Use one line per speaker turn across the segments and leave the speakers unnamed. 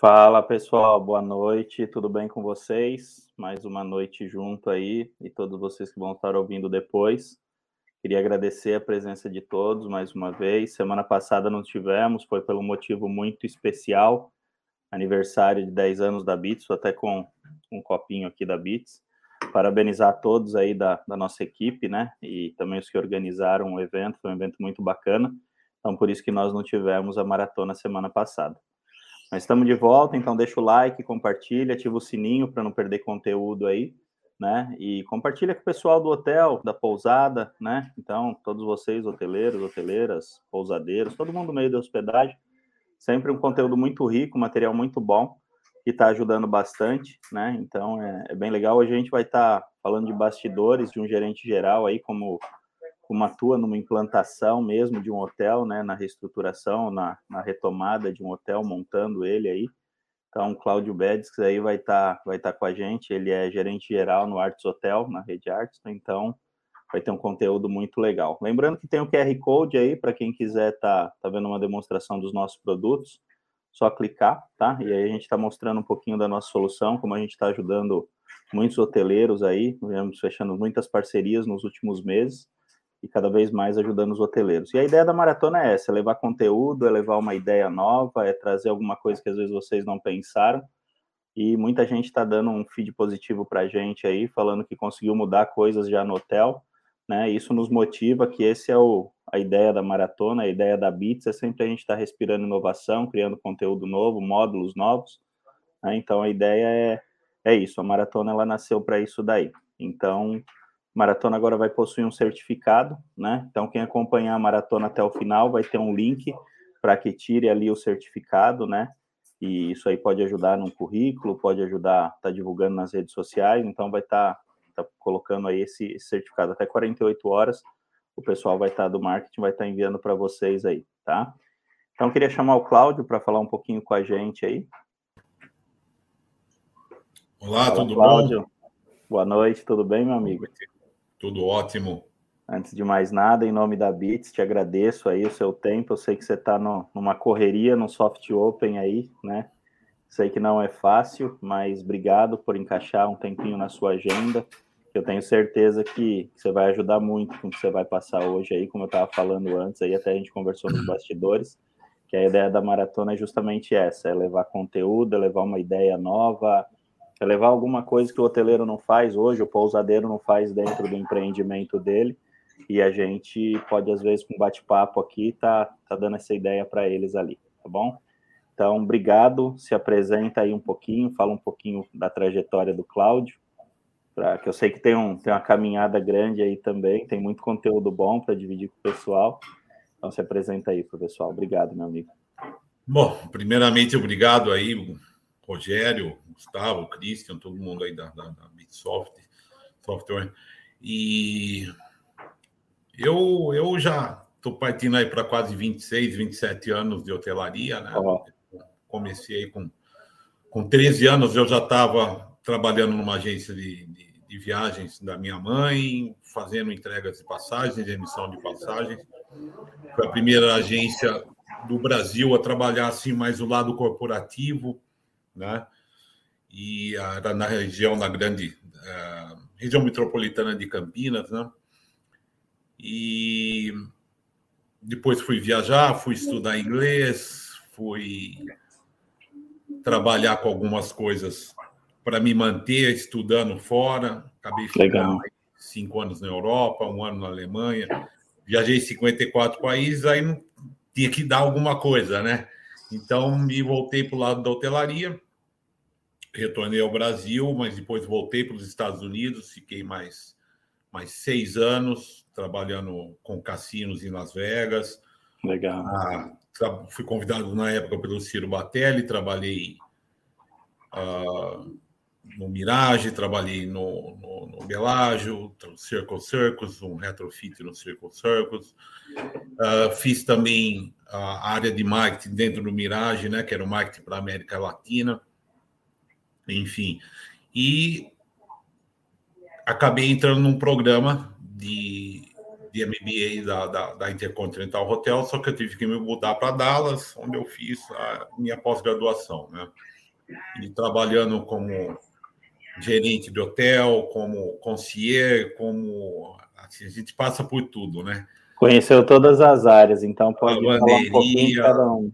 Fala pessoal, boa noite, tudo bem com vocês? Mais uma noite junto aí e todos vocês que vão estar ouvindo depois. Queria agradecer a presença de todos mais uma vez. Semana passada não tivemos, foi pelo motivo muito especial, aniversário de 10 anos da Bits, até com um copinho aqui da Bits. Parabenizar todos aí da, da nossa equipe, né? E também os que organizaram o evento, foi um evento muito bacana. Então, por isso que nós não tivemos a maratona semana passada. Mas estamos de volta, então deixa o like, compartilha, ativa o sininho para não perder conteúdo aí, né? E compartilha com o pessoal do hotel, da pousada, né? Então, todos vocês, hoteleiros, hoteleiras, pousadeiros, todo mundo no meio da hospedagem, sempre um conteúdo muito rico, material muito bom, que está ajudando bastante, né? Então, é, é, bem legal. Hoje a gente vai estar tá falando de bastidores, de um gerente geral aí, como como atua numa implantação mesmo de um hotel, né, na reestruturação, na, na retomada de um hotel, montando ele aí. Então, Cláudio Bedes aí vai estar tá, vai tá com a gente, ele é gerente geral no Arts Hotel, na Rede Arts, então vai ter um conteúdo muito legal. Lembrando que tem o QR Code aí, para quem quiser tá, tá vendo uma demonstração dos nossos produtos, só clicar, tá? E aí a gente está mostrando um pouquinho da nossa solução, como a gente está ajudando muitos hoteleiros aí, vamos fechando muitas parcerias nos últimos meses, e cada vez mais ajudando os hoteleiros. E a ideia da maratona é essa: é levar conteúdo, é levar uma ideia nova, é trazer alguma coisa que às vezes vocês não pensaram. E muita gente está dando um feed positivo para a gente aí, falando que conseguiu mudar coisas já no hotel. Né? Isso nos motiva que esse é o, a ideia da maratona, a ideia da Bits é sempre a gente estar tá respirando inovação, criando conteúdo novo, módulos novos. Né? Então a ideia é, é isso. A maratona ela nasceu para isso daí. Então Maratona agora vai possuir um certificado, né? Então, quem acompanhar a maratona até o final vai ter um link para que tire ali o certificado, né? E isso aí pode ajudar no currículo, pode ajudar, tá divulgando nas redes sociais, então vai estar tá, tá colocando aí esse, esse, certificado até 48 horas. O pessoal vai estar tá, do marketing vai estar tá enviando para vocês aí, tá? Então, queria chamar o Cláudio para falar um pouquinho com a gente aí.
Olá, Olá tudo Cláudio. bom?
Boa noite, tudo bem, meu amigo?
Tudo ótimo.
Antes de mais nada, em nome da Bits, te agradeço aí o seu tempo. Eu sei que você está numa correria, no soft open aí, né? Sei que não é fácil, mas obrigado por encaixar um tempinho na sua agenda. Eu tenho certeza que você vai ajudar muito com o que você vai passar hoje aí, como eu estava falando antes, aí até a gente conversou nos bastidores, que a ideia da maratona é justamente essa, é levar conteúdo, é levar uma ideia nova, é levar alguma coisa que o hoteleiro não faz hoje, o pousadeiro não faz dentro do empreendimento dele, e a gente pode, às vezes, com um bate-papo aqui, tá, tá dando essa ideia para eles ali, tá bom? Então, obrigado, se apresenta aí um pouquinho, fala um pouquinho da trajetória do Cláudio, para que eu sei que tem, um, tem uma caminhada grande aí também, tem muito conteúdo bom para dividir com o pessoal. Então, se apresenta aí para o pessoal. Obrigado, meu amigo.
Bom, primeiramente, obrigado aí, Rogério, Gustavo, Christian, todo mundo aí da, da, da Bitsoft Software. E eu, eu já estou partindo aí para quase 26, 27 anos de hotelaria, né? Oh. Comecei com, com 13 anos, eu já estava trabalhando numa agência de, de, de, viagens da minha mãe, fazendo entregas de passagens, emissão de passagens. Foi a primeira agência do Brasil a trabalhar assim mais o lado corporativo, né? E era na região, na grande uh, região metropolitana de Campinas, né? E depois fui viajar, fui estudar inglês, fui trabalhar com algumas coisas para me manter estudando fora. Acabei ficando cinco anos na Europa, um ano na Alemanha. Viajei 54 países, aí não tinha que dar alguma coisa, né? Então, me voltei para o lado da hotelaria, retornei ao Brasil, mas depois voltei para os Estados Unidos, fiquei mais, mais seis anos trabalhando com cassinos em Las Vegas.
Legal.
Ah, fui convidado na época pelo Ciro Batelli, trabalhei ah, no Mirage, trabalhei no, no, no Belágio, Circle Circus, um retrofit no Circle Circus. Uh, fiz também a área de marketing dentro do Mirage, né, que era o marketing para a América Latina. Enfim. E acabei entrando num programa de de MBA da, da, da, Intercontinental Hotel, só que eu tive que me mudar para Dallas, onde eu fiz a minha pós-graduação, né? E trabalhando como gerente de hotel, como concierge, como assim, a gente passa por tudo, né?
Conheceu todas as áreas, então pode falar um pouquinho de cada um.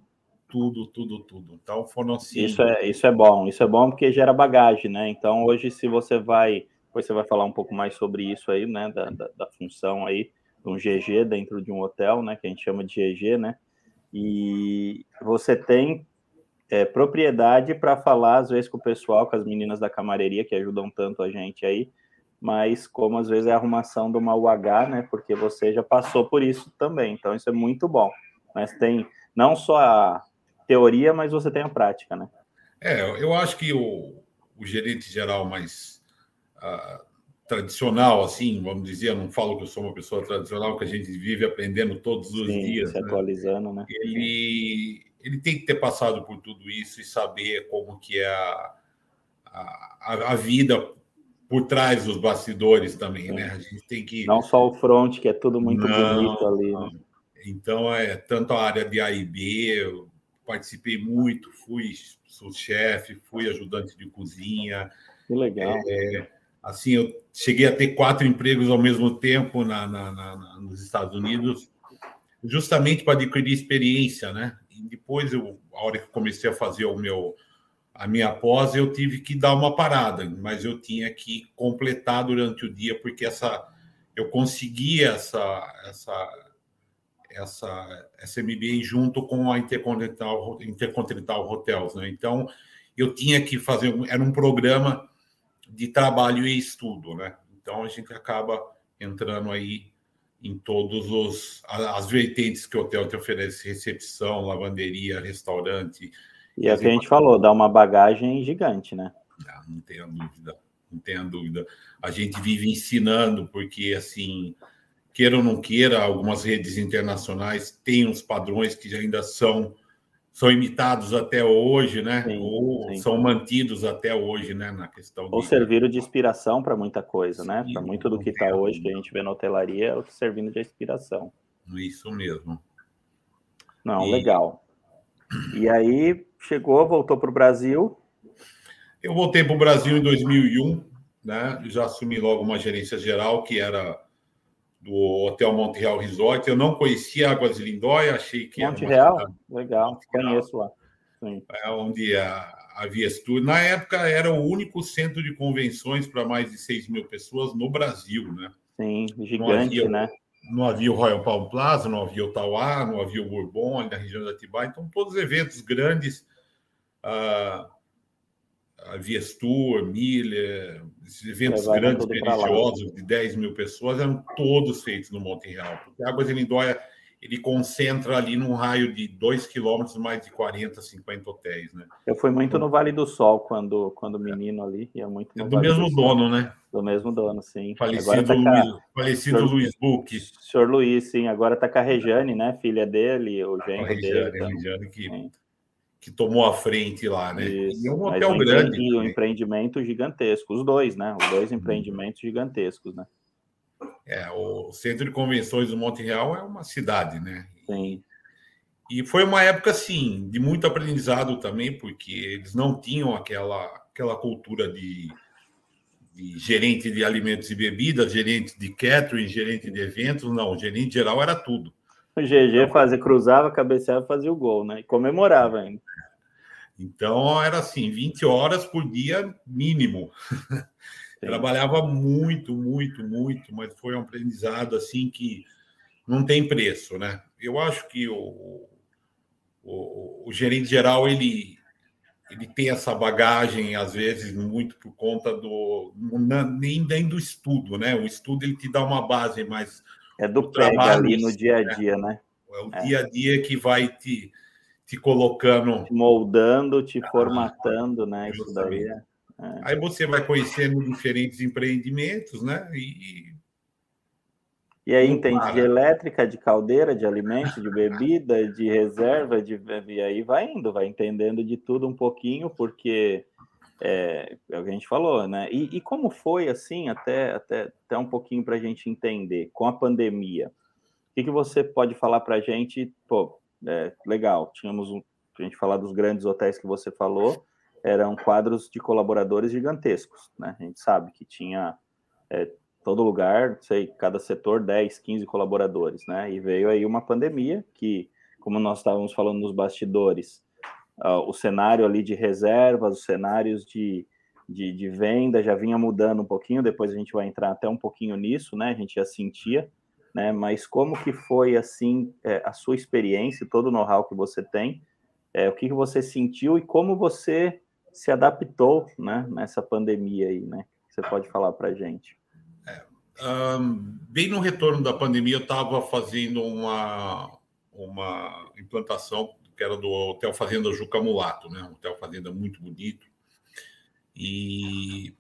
Tudo, tudo, tudo. Então foram assim.
Isso é, isso é bom, isso é bom porque gera bagagem, né? Então hoje, se você vai, depois você vai falar um pouco mais sobre isso aí, né? Da, da, da função aí de um GG dentro de um hotel, né? Que a gente chama de GG, né? E você tem é, propriedade para falar, às vezes, com o pessoal, com as meninas da camareria que ajudam tanto a gente aí, mas como às vezes é a arrumação de uma UH, né? Porque você já passou por isso também, então isso é muito bom. Mas tem não só a teoria, mas você tem a prática, né?
É, eu acho que o, o gerente geral mais uh, tradicional, assim, vamos dizer, eu não falo que eu sou uma pessoa tradicional, que a gente vive aprendendo todos os Sim, dias.
Se né? atualizando, né?
Ele, ele tem que ter passado por tudo isso e saber como que é a, a, a vida por trás dos bastidores também, né? A gente tem que.
Não só o front, que é tudo muito não, bonito ali. Né?
Então, é tanto a área de A e B, eu participei muito, fui sou chefe, fui ajudante de cozinha.
Que legal.
É, assim, eu cheguei a ter quatro empregos ao mesmo tempo na, na, na nos Estados Unidos, justamente para adquirir experiência, né? Depois, eu, a hora que comecei a fazer o meu a minha pós, eu tive que dar uma parada, mas eu tinha que completar durante o dia, porque essa eu consegui essa, essa, essa, essa MBA junto com a Intercontinental, Intercontinental Hotels. Né? Então, eu tinha que fazer, era um programa de trabalho e estudo. Né? Então, a gente acaba entrando aí em todos os as vertentes que o hotel te oferece, recepção, lavanderia, restaurante,
e é o que a gente falou, dá uma bagagem gigante, né?
Não, não tenha dúvida, não tenha dúvida. A gente vive ensinando, porque assim, queira ou não queira, algumas redes internacionais têm uns padrões que ainda são são imitados até hoje, né? Sim, ou sim. são mantidos até hoje, né? Na questão
ou de... serviram de inspiração para muita coisa, né? Para muito do que está hoje que a gente vê na hotelaria, é servindo de inspiração.
Isso mesmo.
Não, e... legal. E aí chegou, voltou para o Brasil.
Eu voltei para o Brasil em 2001, né? Já assumi logo uma gerência geral que era do Hotel Monte Real Resort. Eu não conhecia Águas de Lindóia, achei que
Monte Real, cidade... legal, Monte conheço lá.
Sim. É onde a, havia Viestur. Na época era o único centro de convenções para mais de 6 mil pessoas no Brasil, né?
Sim, gigante, havia, né?
não havia o Royal Palm Plaza, não havia o Tauá, não havia o Bourbon ali na região da Atibaia. Então, todos os eventos grandes, a, a Viestur, Miller, esses eventos grandes religiosos de 10 mil pessoas eram todos feitos no Monte Real, porque Águas de Lindóia ele concentra ali num raio de 2 quilômetros mais de 40, 50 hotéis, né?
Eu fui muito no Vale do Sol quando, quando menino ali, ia muito
é
do
vale mesmo do dono, né?
Do mesmo dono, sim.
Falecido, tá Luiz, falecido senhor, Luiz Buch.
Senhor Luiz, sim. Agora tá com a Rejane, né? Filha dele, o genro a Rejane,
dele. A Rejane que, que tomou a frente lá, né?
Isso. E é um hotel um grande. E um empreendimento gigantesco, os dois, né? Os dois empreendimentos gigantescos, né?
É, o Centro de Convenções do Monte Real é uma cidade, né?
Sim.
E foi uma época, assim, de muito aprendizado também, porque eles não tinham aquela, aquela cultura de, de gerente de alimentos e bebidas, gerente de catering, gerente de eventos, não, o gerente geral era tudo.
O GG então, fazia, cruzava, cabeceava e fazia o gol, né? E comemorava ainda.
Então era assim, 20 horas por dia mínimo. Trabalhava muito, muito, muito, mas foi um aprendizado assim que não tem preço, né? Eu acho que o, o, o gerente geral ele ele tem essa bagagem às vezes muito por conta do nem, nem do estudo, né? O estudo ele te dá uma base mais
é do pega ali no dia a né? dia, né?
É o é. dia a dia que vai te, te colocando, te
moldando, te ah, formatando, né? Isso daí. É.
É. Aí você vai conhecendo diferentes empreendimentos, né? E,
e aí entende de elétrica, de caldeira, de alimento, de bebida, de reserva, de... e aí vai indo, vai entendendo de tudo um pouquinho, porque é, é o que a gente falou, né? E, e como foi, assim, até, até, até um pouquinho para a gente entender, com a pandemia, o que, que você pode falar para a gente? Pô, é, legal, tínhamos um, a gente falar dos grandes hotéis que você falou, eram quadros de colaboradores gigantescos, né? A gente sabe que tinha é, todo lugar, sei, cada setor 10, 15 colaboradores, né? E veio aí uma pandemia que, como nós estávamos falando nos bastidores, uh, o cenário ali de reservas, os cenários de, de, de, venda já vinha mudando um pouquinho, depois a gente vai entrar até um pouquinho nisso, né? A gente já sentia, né? Mas como que foi, assim, é, a sua experiência, todo o know-how que você tem, é, o que, que você sentiu e como você se adaptou, né? Nessa pandemia aí, né? Você pode falar para gente.
É, um, bem no retorno da pandemia, eu estava fazendo uma, uma implantação que era do Hotel Fazenda Juca Mulato, né? Um hotel fazenda muito bonito. E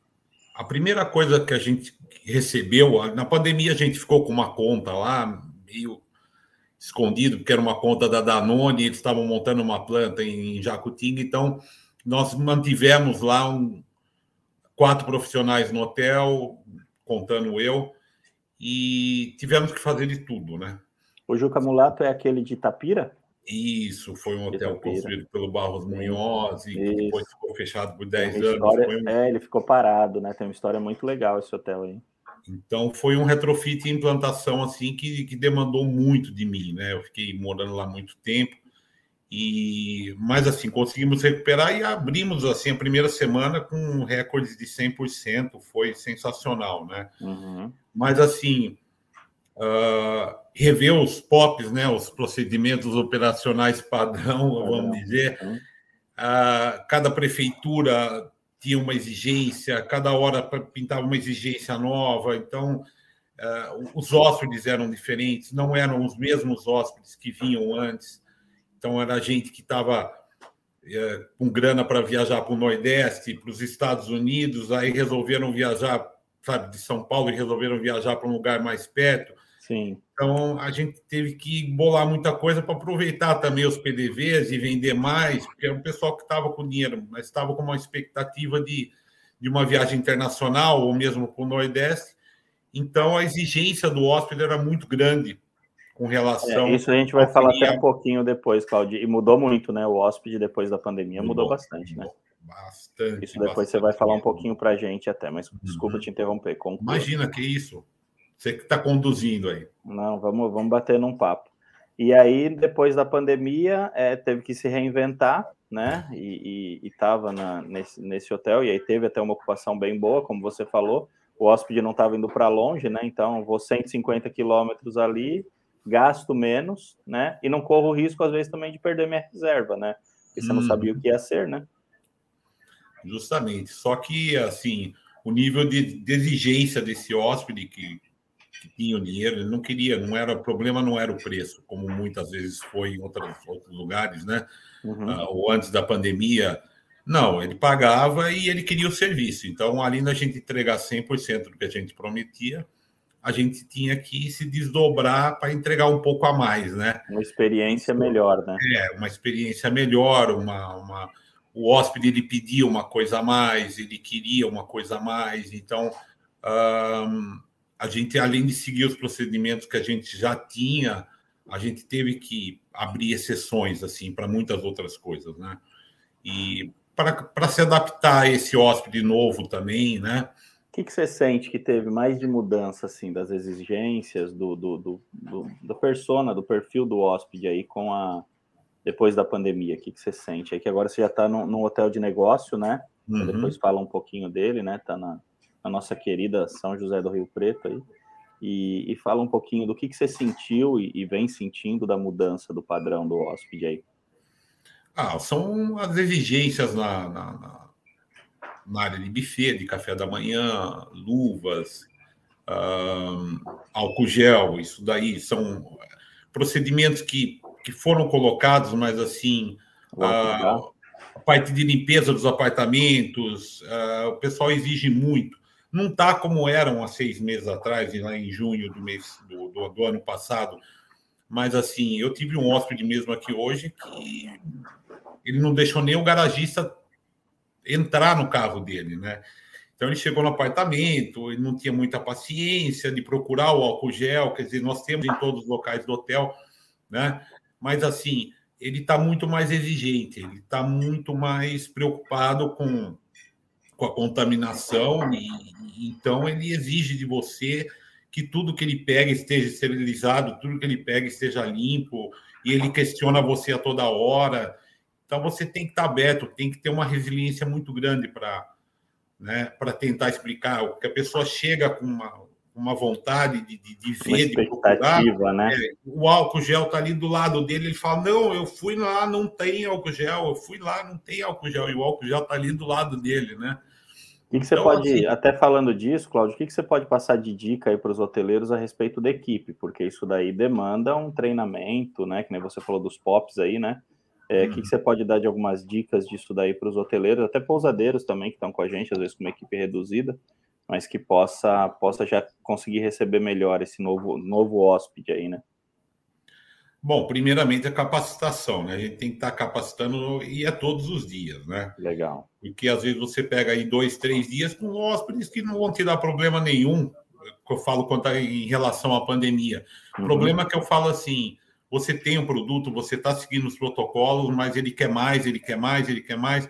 a primeira coisa que a gente recebeu, na pandemia a gente ficou com uma conta lá, meio escondido, porque era uma conta da Danone, eles estavam montando uma planta em Jacutinga, então nós mantivemos lá um, quatro profissionais no hotel, contando eu, e tivemos que fazer de tudo, né?
O Juca Mulato é aquele de Tapira?
Isso, foi um hotel construído pelo Barros Munhoz e Isso. depois ficou fechado por 10 anos.
História, um... É, ele ficou parado, né? Tem uma história muito legal esse hotel aí.
Então foi um retrofit e implantação assim que, que demandou muito de mim, né? Eu fiquei morando lá muito tempo e mas assim conseguimos recuperar e abrimos assim a primeira semana com recordes de 100%, foi sensacional, né? Uhum. Mas assim, uh, rever os POPs, né, os procedimentos operacionais padrão, vamos dizer. Uh, cada prefeitura tinha uma exigência, cada hora pintava uma exigência nova, então uh, os hóspedes eram diferentes, não eram os mesmos hóspedes que vinham antes, então era gente que estava uh, com grana para viajar para o Nordeste, para os Estados Unidos, aí resolveram viajar, sabe, de São Paulo e resolveram viajar para um lugar mais perto.
Sim.
Então, a gente teve que bolar muita coisa para aproveitar também os PDVs e vender mais, porque era um pessoal que estava com dinheiro, mas estava com uma expectativa de, de uma viagem internacional ou mesmo para o Nordeste. Então, a exigência do hóspede era muito grande com relação.
É, isso a gente vai falar até um pouquinho depois, Claudio. E mudou muito, né? O hóspede depois da pandemia mudou, mudou bastante, né? mudou. né? Bastante. Isso depois bastante você vai falar um pouquinho para a gente até, mas desculpa uhum. te interromper.
Conclua. Imagina que isso. Você que está conduzindo aí.
Não, vamos, vamos bater num papo. E aí, depois da pandemia, é, teve que se reinventar, né? E estava nesse, nesse hotel, e aí teve até uma ocupação bem boa, como você falou. O hóspede não estava indo para longe, né? Então, vou 150 quilômetros ali, gasto menos, né? E não corro o risco, às vezes, também de perder minha reserva, né? Porque você hum. não sabia o que ia ser, né?
Justamente. Só que, assim, o nível de, de exigência desse hóspede, que tinha o dinheiro, ele não queria, não era o problema, não era o preço, como muitas vezes foi em outros, outros lugares, né? Uhum. Uh, ou antes da pandemia. Não, ele pagava e ele queria o serviço. Então, além da gente entregar 100% do que a gente prometia, a gente tinha que se desdobrar para entregar um pouco a mais, né?
Uma experiência melhor, né?
É, uma experiência melhor, uma, uma... o hóspede ele pedia uma coisa a mais, ele queria uma coisa a mais, então a gente, além de seguir os procedimentos que a gente já tinha, a gente teve que abrir exceções assim para muitas outras coisas, né? E para se adaptar a esse hóspede novo também, né?
O que, que você sente que teve mais de mudança assim das exigências do, do, do, do da persona, do perfil do hóspede aí com a depois da pandemia? O que, que você sente? É que agora você já está num, hotel de negócio, né? Uhum. Depois fala um pouquinho dele, né? Tá na, a nossa querida São José do Rio Preto aí, e, e fala um pouquinho do que, que você sentiu e, e, vem sentindo da mudança do padrão do hóspede aí.
Ah, são as exigências na, na, na, na área de buffet, de café da manhã, luvas, um, álcool gel, isso daí são procedimentos que, que foram colocados, mas assim, a, a parte de limpeza dos apartamentos, uh, o pessoal exige muito. Não está como eram há seis meses atrás, lá em junho do mês do, do, do ano passado. Mas assim, eu tive um hóspede mesmo aqui hoje que ele não deixou nem o garagista entrar no carro dele, né? Então ele chegou no apartamento, ele não tinha muita paciência de procurar o álcool gel, quer dizer, nós temos em todos os locais do hotel, né? Mas assim, ele está muito mais exigente, ele está muito mais preocupado com, com a contaminação, e, então ele exige de você que tudo que ele pega esteja esterilizado, tudo que ele pega esteja limpo, e ele questiona você a toda hora. Então você tem que estar aberto, tem que ter uma resiliência muito grande para né, tentar explicar. O que a pessoa chega com uma, uma vontade de, de, de ver, de procurar. Né? É, o álcool gel está ali do lado dele, ele fala: Não, eu fui lá, não tem álcool gel, eu fui lá, não tem álcool gel, e o álcool gel está ali do lado dele, né?
O que, que, você então, pode, assim, até falando disso, Cláudio, o que, que você pode passar de dica aí para os hoteleiros a respeito da equipe? Porque isso daí demanda um treinamento, né? Que nem você falou dos POPs aí, né? É, o que, que, uhum. você pode dar de algumas dicas disso daí para os hoteleiros, até pousadeiros também que estão com a gente, às vezes com uma equipe reduzida, mas que possa, possa já conseguir receber melhor esse novo, novo hóspede aí, né?
Bom, primeiramente a capacitação, né? A gente tem que estar capacitando e é todos os dias, né?
Legal.
Porque às vezes você pega aí dois, três dias com hóspedes que não vão te dar problema nenhum, que eu falo quanto em relação à pandemia. Uhum. Problema que eu falo assim, você tem um produto, você está seguindo os protocolos, mas ele quer mais, ele quer mais, ele quer mais.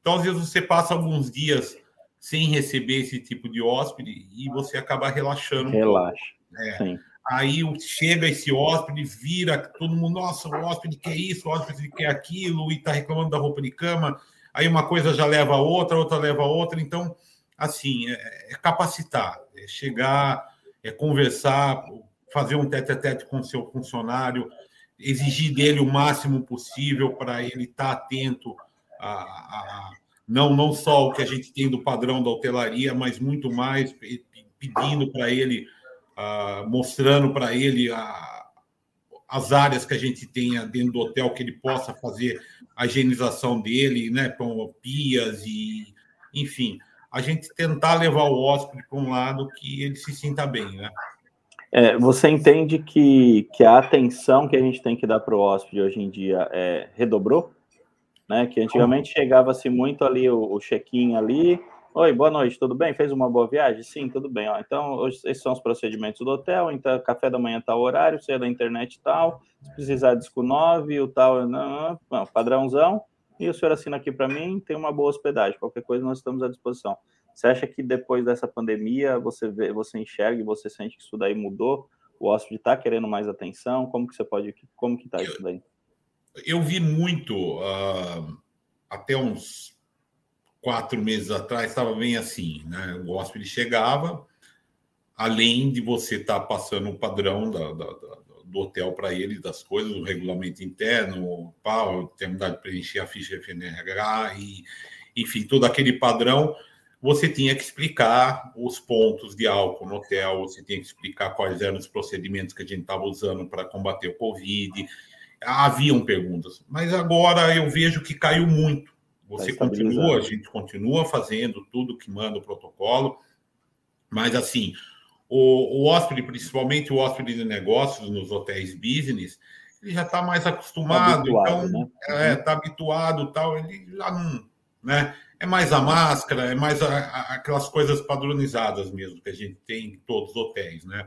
Então, às vezes, você passa alguns dias sem receber esse tipo de hóspede e você acaba relaxando.
Relaxa.
É. Aí chega esse hóspede, vira todo mundo, nossa, o hóspede quer isso, o hóspede quer aquilo, e está reclamando da roupa de cama. Aí uma coisa já leva a outra, outra leva a outra. Então, assim, é, é capacitar, é chegar, é conversar, fazer um tete a tete com o seu funcionário, exigir dele o máximo possível para ele estar tá atento a, a, não, não só o que a gente tem do padrão da hotelaria, mas muito mais pedindo para ele, uh, mostrando para ele a, as áreas que a gente tenha dentro do hotel que ele possa fazer a higienização dele, né, com pias e, enfim, a gente tentar levar o hóspede para um lado que ele se sinta bem, né?
É, você entende que, que a atenção que a gente tem que dar para o hóspede hoje em dia é, redobrou? Né? Que antigamente chegava-se muito ali o, o check-in ali. Oi, boa noite, tudo bem? Fez uma boa viagem? Sim, tudo bem. Ó, então, esses são os procedimentos do hotel. Então, café da manhã tal horário, você é da internet tal. Se precisar disco 9, o tal, não, não, padrãozão. E o senhor assina aqui para mim, tem uma boa hospedagem. Qualquer coisa nós estamos à disposição. Você acha que depois dessa pandemia você vê, você enxerga e você sente que isso daí mudou? O hóspede está querendo mais atenção? Como que você pode, como que está isso daí?
Eu vi muito uh, até uns quatro meses atrás estava bem assim, né? O hóspede chegava, além de você estar tá passando o padrão da, da, da, do hotel para ele, das coisas, o regulamento interno, pau, terminar de preencher a ficha FNRH e, enfim, todo aquele padrão você tinha que explicar os pontos de álcool no hotel, você tinha que explicar quais eram os procedimentos que a gente estava usando para combater o Covid. Haviam perguntas, mas agora eu vejo que caiu muito. Você tá continua, a gente continua fazendo tudo que manda o protocolo, mas assim, o, o hóspede, principalmente o hóspede de negócios nos hotéis business, ele já está mais acostumado, tá habituado, então está né? é, tá habituado, tal, ele já não, né? é mais a máscara, é mais a, a, aquelas coisas padronizadas mesmo que a gente tem em todos os hotéis, né?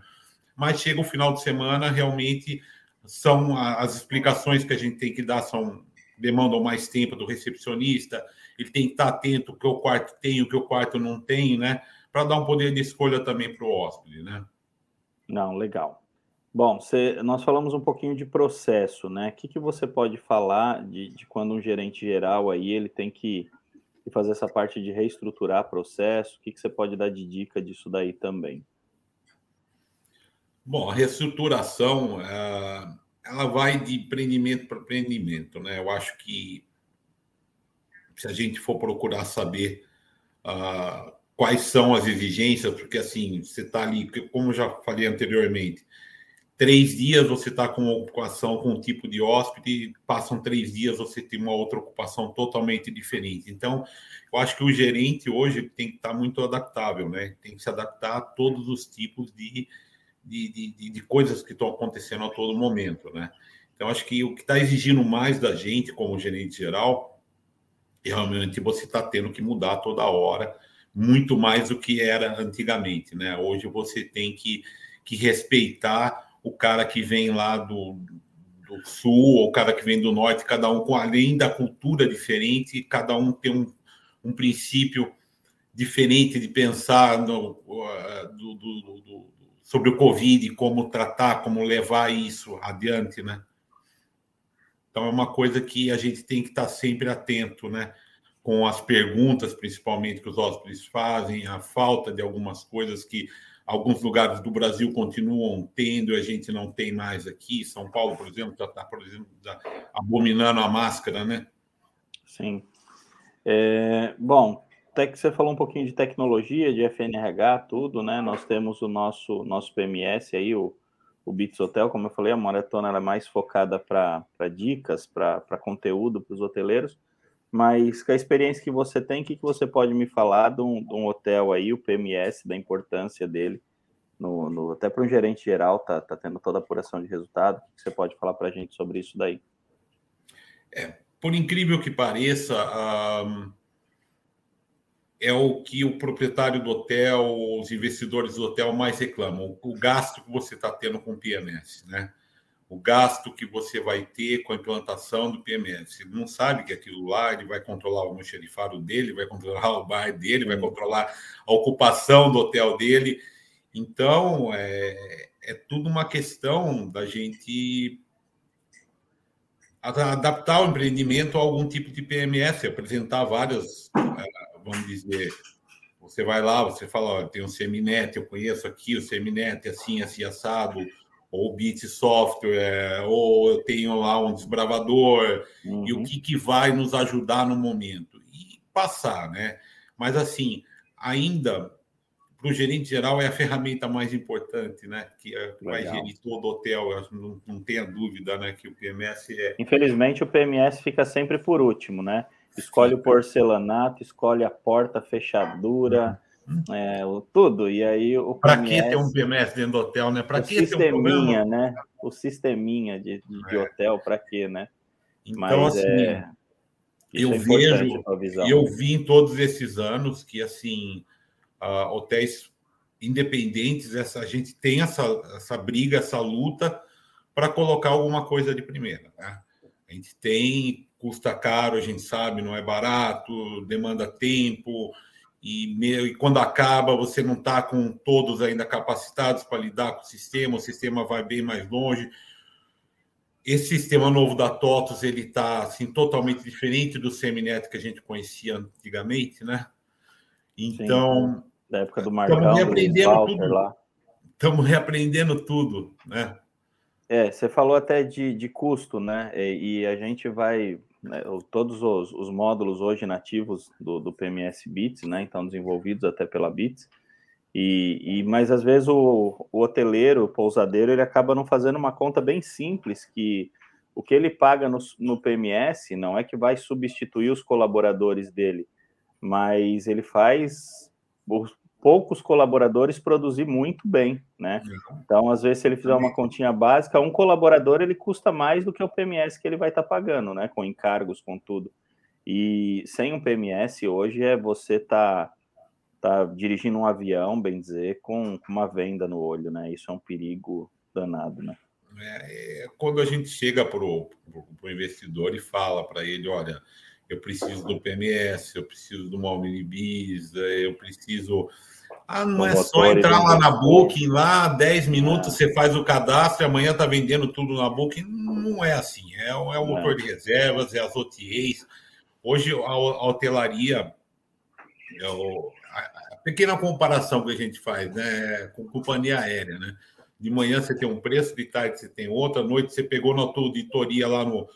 Mas chega o final de semana, realmente são as explicações que a gente tem que dar são demandam mais tempo do recepcionista. Ele tem que estar atento o que o quarto tem, o que o quarto não tem, né? Para dar um poder de escolha também para o hóspede, né?
Não, legal. Bom, você, nós falamos um pouquinho de processo, né? O que, que você pode falar de, de quando um gerente geral aí ele tem que fazer essa parte de reestruturar processo? O que, que você pode dar de dica disso daí também?
Bom, a reestruturação ela vai de empreendimento para empreendimento, né? Eu acho que se a gente for procurar saber uh, quais são as exigências, porque assim você está ali, como já falei anteriormente, três dias você está com uma ocupação com um tipo de hóspede, passam três dias você tem uma outra ocupação totalmente diferente. Então, eu acho que o gerente hoje tem que estar muito adaptável, né? Tem que se adaptar a todos os tipos de, de, de, de coisas que estão acontecendo a todo momento, né? Então, acho que o que está exigindo mais da gente como gerente geral realmente você está tendo que mudar toda hora, muito mais do que era antigamente, né? Hoje você tem que, que respeitar o cara que vem lá do, do sul ou o cara que vem do norte, cada um com além da cultura diferente, cada um tem um, um princípio diferente de pensar no, do, do, do, sobre o Covid, como tratar, como levar isso adiante, né? Então é uma coisa que a gente tem que estar sempre atento, né? Com as perguntas, principalmente que os hóspedes fazem, a falta de algumas coisas que alguns lugares do Brasil continuam tendo a gente não tem mais aqui. São Paulo, por exemplo, já está, por exemplo, abominando a máscara, né?
Sim. É, bom, até que você falou um pouquinho de tecnologia, de FNRH, tudo, né? Nós temos o nosso, nosso PMS aí, o, o Bits Hotel, como eu falei, a maratona é mais focada para dicas, para conteúdo para os hoteleiros, mas com a experiência que você tem, o que, que você pode me falar de um, de um hotel aí, o PMS, da importância dele, no, no até para um gerente geral, tá, tá tendo toda a apuração de resultado, o que você pode falar para a gente sobre isso daí?
É, por incrível que pareça, um é o que o proprietário do hotel, os investidores do hotel mais reclamam, o gasto que você está tendo com o PMS, né? O gasto que você vai ter com a implantação do PMS. Ele não sabe que aquilo lá ele vai controlar o almoxerifado dele, vai controlar o bar dele, vai controlar a ocupação do hotel dele. Então, é, é tudo uma questão da gente adaptar o empreendimento a algum tipo de PMS, apresentar várias vamos dizer, você vai lá, você fala, ó, tem um Seminet, eu conheço aqui o Seminet, assim, assim, assado, ou Bit Software, ou eu tenho lá um desbravador, uhum. e o que, que vai nos ajudar no momento. E passar, né? Mas, assim, ainda, para o gerente geral, é a ferramenta mais importante, né? Que é, vai gerir todo o hotel, não, não tenha dúvida, né? Que o PMS é...
Infelizmente, o PMS fica sempre por último, né? Escolhe o porcelanato, escolhe a porta, fechadura, uhum. é, tudo. E aí o
Para que ter um PMS dentro do hotel, né? Para
que sisteminha, um né? O sisteminha de, de, é. hotel, para quê, né?
Então, Mas, assim, é, eu é vejo, eu vi em todos esses anos que, assim, uh, hotéis independentes, essa, a gente tem essa, essa briga, essa luta para colocar alguma coisa de primeira, né? A gente tem custa caro, a gente sabe, não é barato, demanda tempo, e, meio, e quando acaba, você não está com todos ainda capacitados para lidar com o sistema, o sistema vai bem mais longe. Esse sistema novo da TOTOS, ele está assim, totalmente diferente do Seminet que a gente conhecia antigamente, né? Então...
Sim, da época do Marcão, estamos reaprendendo
tudo. Lá. Estamos reaprendendo tudo, né?
É, você falou até de, de custo, né? E, e a gente vai né, todos os, os, módulos hoje nativos do, do, PMS Bits, né, então desenvolvidos até pela Bits, e, e mas às vezes o, o, hoteleiro, o pousadeiro, ele acaba não fazendo uma conta bem simples que o que ele paga no, no PMS não é que vai substituir os colaboradores dele, mas ele faz poucos colaboradores produzir muito bem, né? Então, às vezes, se ele fizer uma continha básica, um colaborador ele custa mais do que o PMS que ele vai estar tá pagando, né? Com encargos, com tudo. E sem um PMS hoje é você tá tá dirigindo um avião, bem dizer, com, com uma venda no olho, né? Isso é um perigo danado, né?
É, é quando a gente chega para o investidor e fala para ele, olha, eu preciso do PMS, eu preciso do Malminibis, eu preciso ah, não é só entrar lá na Booking, lá 10 minutos é. você faz o cadastro e amanhã está vendendo tudo na Booking. Não é assim. É, é o é. motor de reservas, é as OTAs. Hoje a, a hotelaria, é o, a, a, pequena comparação que a gente faz né, com companhia aérea, né? De manhã você tem um preço, de tarde você tem outro, à noite você pegou na tua auditoria lá no.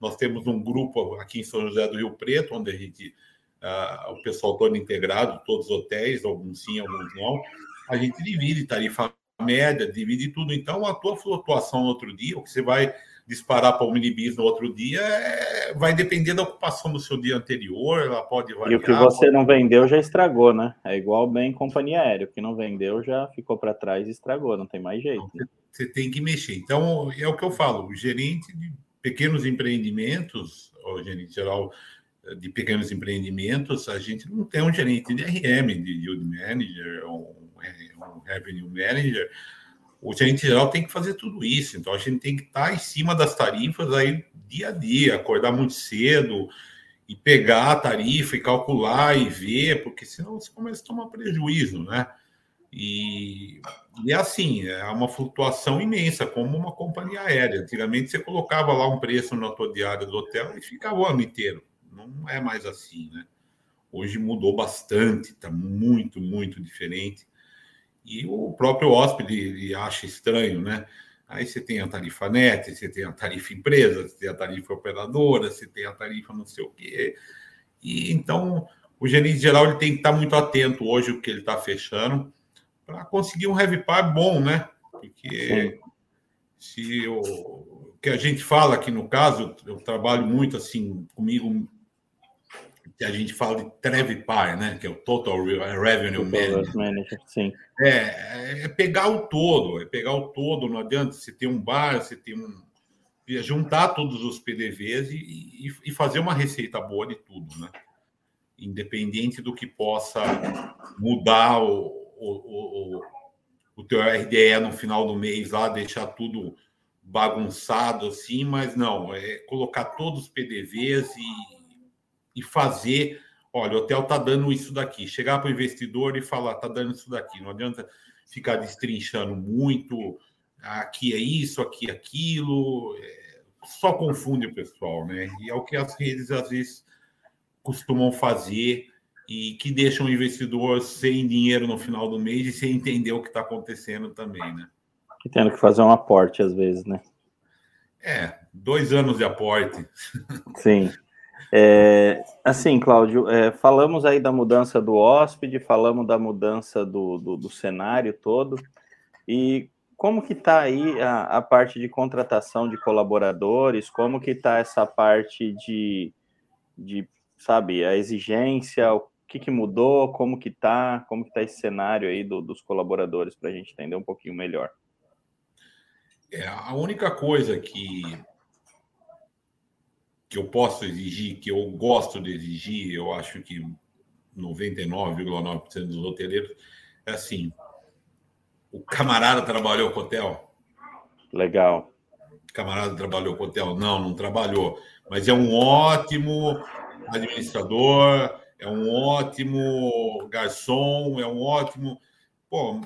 Nós temos um grupo aqui em São José do Rio Preto, onde a gente uh, o pessoal todo integrado, todos os hotéis, alguns sim, alguns não. A gente divide tarifa média, divide tudo. Então, a tua flutuação no outro dia, o que você vai disparar para o minibis no outro dia, é... vai depender da ocupação do seu dia anterior, ela pode variar.
E o que você pode... não vendeu já estragou, né? É igual bem companhia aérea, o que não vendeu já ficou para trás e estragou, não tem mais jeito.
Então, você tem que mexer. Então, é o que eu falo, o gerente pequenos empreendimentos, o gerente geral de pequenos empreendimentos, a gente não tem um gerente de RM, de yield manager, um, um revenue manager. O gerente geral tem que fazer tudo isso. Então a gente tem que estar em cima das tarifas aí dia a dia, acordar muito cedo e pegar a tarifa e calcular e ver, porque senão você começa a tomar prejuízo, né? E, e é assim, é uma flutuação imensa, como uma companhia aérea. Antigamente você colocava lá um preço na tua diária do hotel e ficava o ano inteiro. Não é mais assim, né? Hoje mudou bastante, está muito, muito diferente. E o próprio hóspede ele acha estranho, né? Aí você tem a tarifa net, você tem a tarifa empresa, você tem a tarifa operadora, você tem a tarifa não sei o quê. E então o gerente geral ele tem que estar muito atento hoje o que ele está fechando para conseguir um heavy par bom, né? Porque Sim. se o que a gente fala aqui no caso, eu trabalho muito assim comigo que a gente fala de TREVPAR, né? Que é o Total Revenue Manager. Manager sim. É, é pegar o todo, é pegar o todo. Não adianta você ter um bar, você ter um juntar todos os PDVs e, e, e fazer uma receita boa de tudo, né? Independente do que possa mudar o, o, o, o teu RDE no final do mês lá, deixar tudo bagunçado assim, mas não, é colocar todos os PDVs e e fazer. Olha, o hotel está dando isso daqui. Chegar para o investidor e falar, está dando isso daqui. Não adianta ficar destrinchando muito. Aqui é isso, aqui é aquilo. É, só confunde o pessoal, né? E é o que as redes às vezes costumam fazer e que deixam o investidor sem dinheiro no final do mês e sem entender o que está acontecendo também, né?
Que tendo que fazer um aporte às vezes, né?
É, dois anos de aporte.
Sim. É, assim, Cláudio, é, falamos aí da mudança do hóspede, falamos da mudança do, do, do cenário todo, e como que está aí a, a, parte de contratação de colaboradores, como que está essa parte de, de, sabe, a exigência, o que, que mudou, como que está, como que está esse cenário aí do, dos colaboradores, para a gente entender um pouquinho melhor.
É, a única coisa que que eu posso exigir, que eu gosto de exigir, eu acho que 99,9% dos hoteleiros, é assim: o camarada trabalhou com hotel?
Legal.
O camarada trabalhou com hotel? Não, não trabalhou. Mas é um ótimo administrador, é um ótimo garçom, é um ótimo. Pô,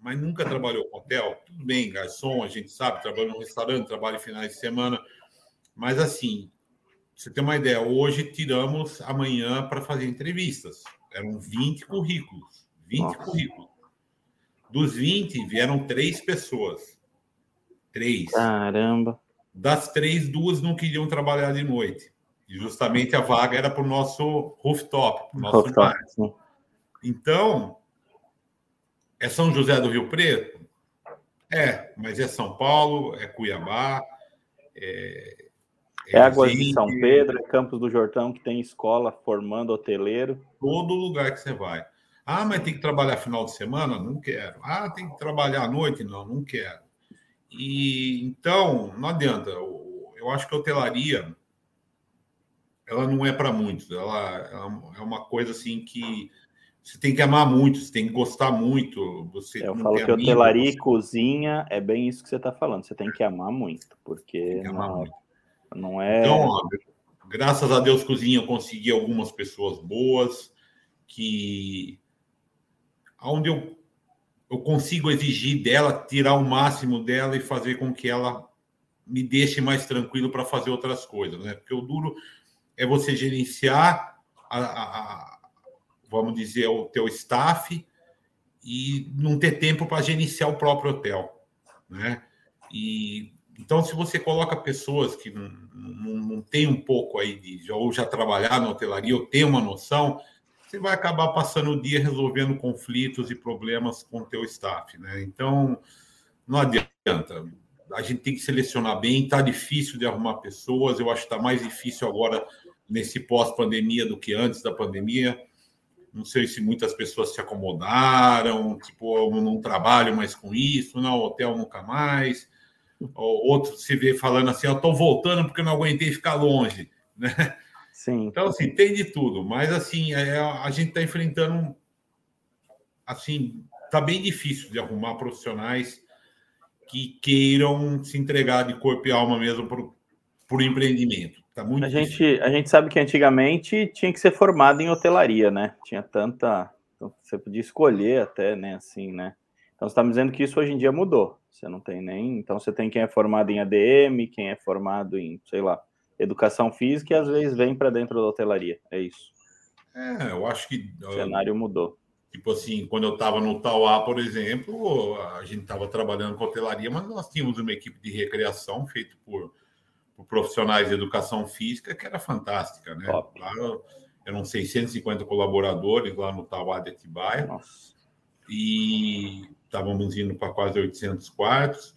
mas nunca trabalhou com hotel? Tudo bem, garçom, a gente sabe, trabalha no restaurante, trabalha em finais de semana. Mas assim, você tem uma ideia, hoje tiramos amanhã para fazer entrevistas. Eram 20 currículos. 20 Nossa. currículos. Dos 20, vieram três pessoas. Três.
Caramba.
Das três, duas não queriam trabalhar de noite. E justamente a vaga era para o nosso rooftop, para o nosso rooftop. Sim. Então, é São José do Rio Preto? É, mas é São Paulo, é Cuiabá, é,
é Águas de São Pedro, é Campos do Jordão, que tem escola formando hoteleiro.
Todo lugar que você vai. Ah, mas tem que trabalhar final de semana? Não quero. Ah, tem que trabalhar à noite? Não, não quero. E então, não adianta. Eu acho que a hotelaria ela não é para muitos. Ela, ela, é uma coisa assim que você tem que amar muito, você tem que gostar muito. Você
eu falo que amigo, hotelaria você... e cozinha é bem isso que você está falando. Você tem que amar muito, porque amar muito. Não é. Então,
graças a Deus, cozinha, eu consegui algumas pessoas boas que. onde eu, eu consigo exigir dela, tirar o máximo dela e fazer com que ela me deixe mais tranquilo para fazer outras coisas, né? Porque o duro é você gerenciar a, a, vamos dizer, o teu staff e não ter tempo para gerenciar o próprio hotel, né? E então, se você coloca pessoas que não, não, não tem um pouco aí de ou já trabalhar na hotelaria ou tem uma noção, você vai acabar passando o dia resolvendo conflitos e problemas com o teu staff, né? Então, não adianta. A gente tem que selecionar bem, tá difícil de arrumar pessoas, eu acho que está mais difícil agora nesse pós-pandemia do que antes da pandemia. Não sei se muitas pessoas se acomodaram, tipo, eu não trabalho mais com isso, não, hotel nunca mais outro se vê falando assim, eu estou voltando porque não aguentei ficar longe, né?
Sim.
Então, assim, tem de tudo, mas assim, é, a gente está enfrentando assim, tá bem difícil de arrumar profissionais que queiram se entregar de corpo e alma mesmo para o empreendimento. Tá muito
a gente, a gente sabe que antigamente tinha que ser formado em hotelaria, né? Tinha tanta. Então, você podia escolher até, né? Assim, né? Então você está me dizendo que isso hoje em dia mudou. Você não tem nem. Então você tem quem é formado em ADM, quem é formado em, sei lá, educação física e às vezes vem para dentro da hotelaria. É isso.
É, eu acho que.
O cenário mudou.
Tipo assim, quando eu estava no Tauá, por exemplo, a gente estava trabalhando com hotelaria, mas nós tínhamos uma equipe de recreação feita por, por profissionais de educação física que era fantástica, né? Top. Lá eram 650 colaboradores lá no Tauá de Atibaia. Nossa. E estávamos indo para quase 800 quartos.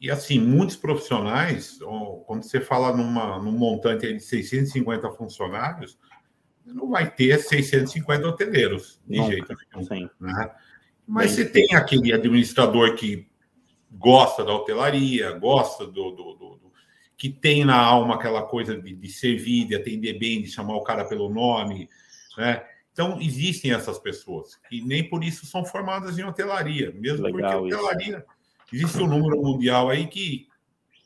E assim, muitos profissionais, quando você fala numa, num montante de 650 funcionários, não vai ter 650 hoteleiros, de Nunca, jeito nenhum. Né? Mas você tem aquele administrador que gosta da hotelaria, gosta do, do, do, que tem na alma aquela coisa de, de servir, de atender bem, de chamar o cara pelo nome, né? Então existem essas pessoas que nem por isso são formadas em hotelaria, mesmo Legal porque hotelaria isso. existe um número mundial aí que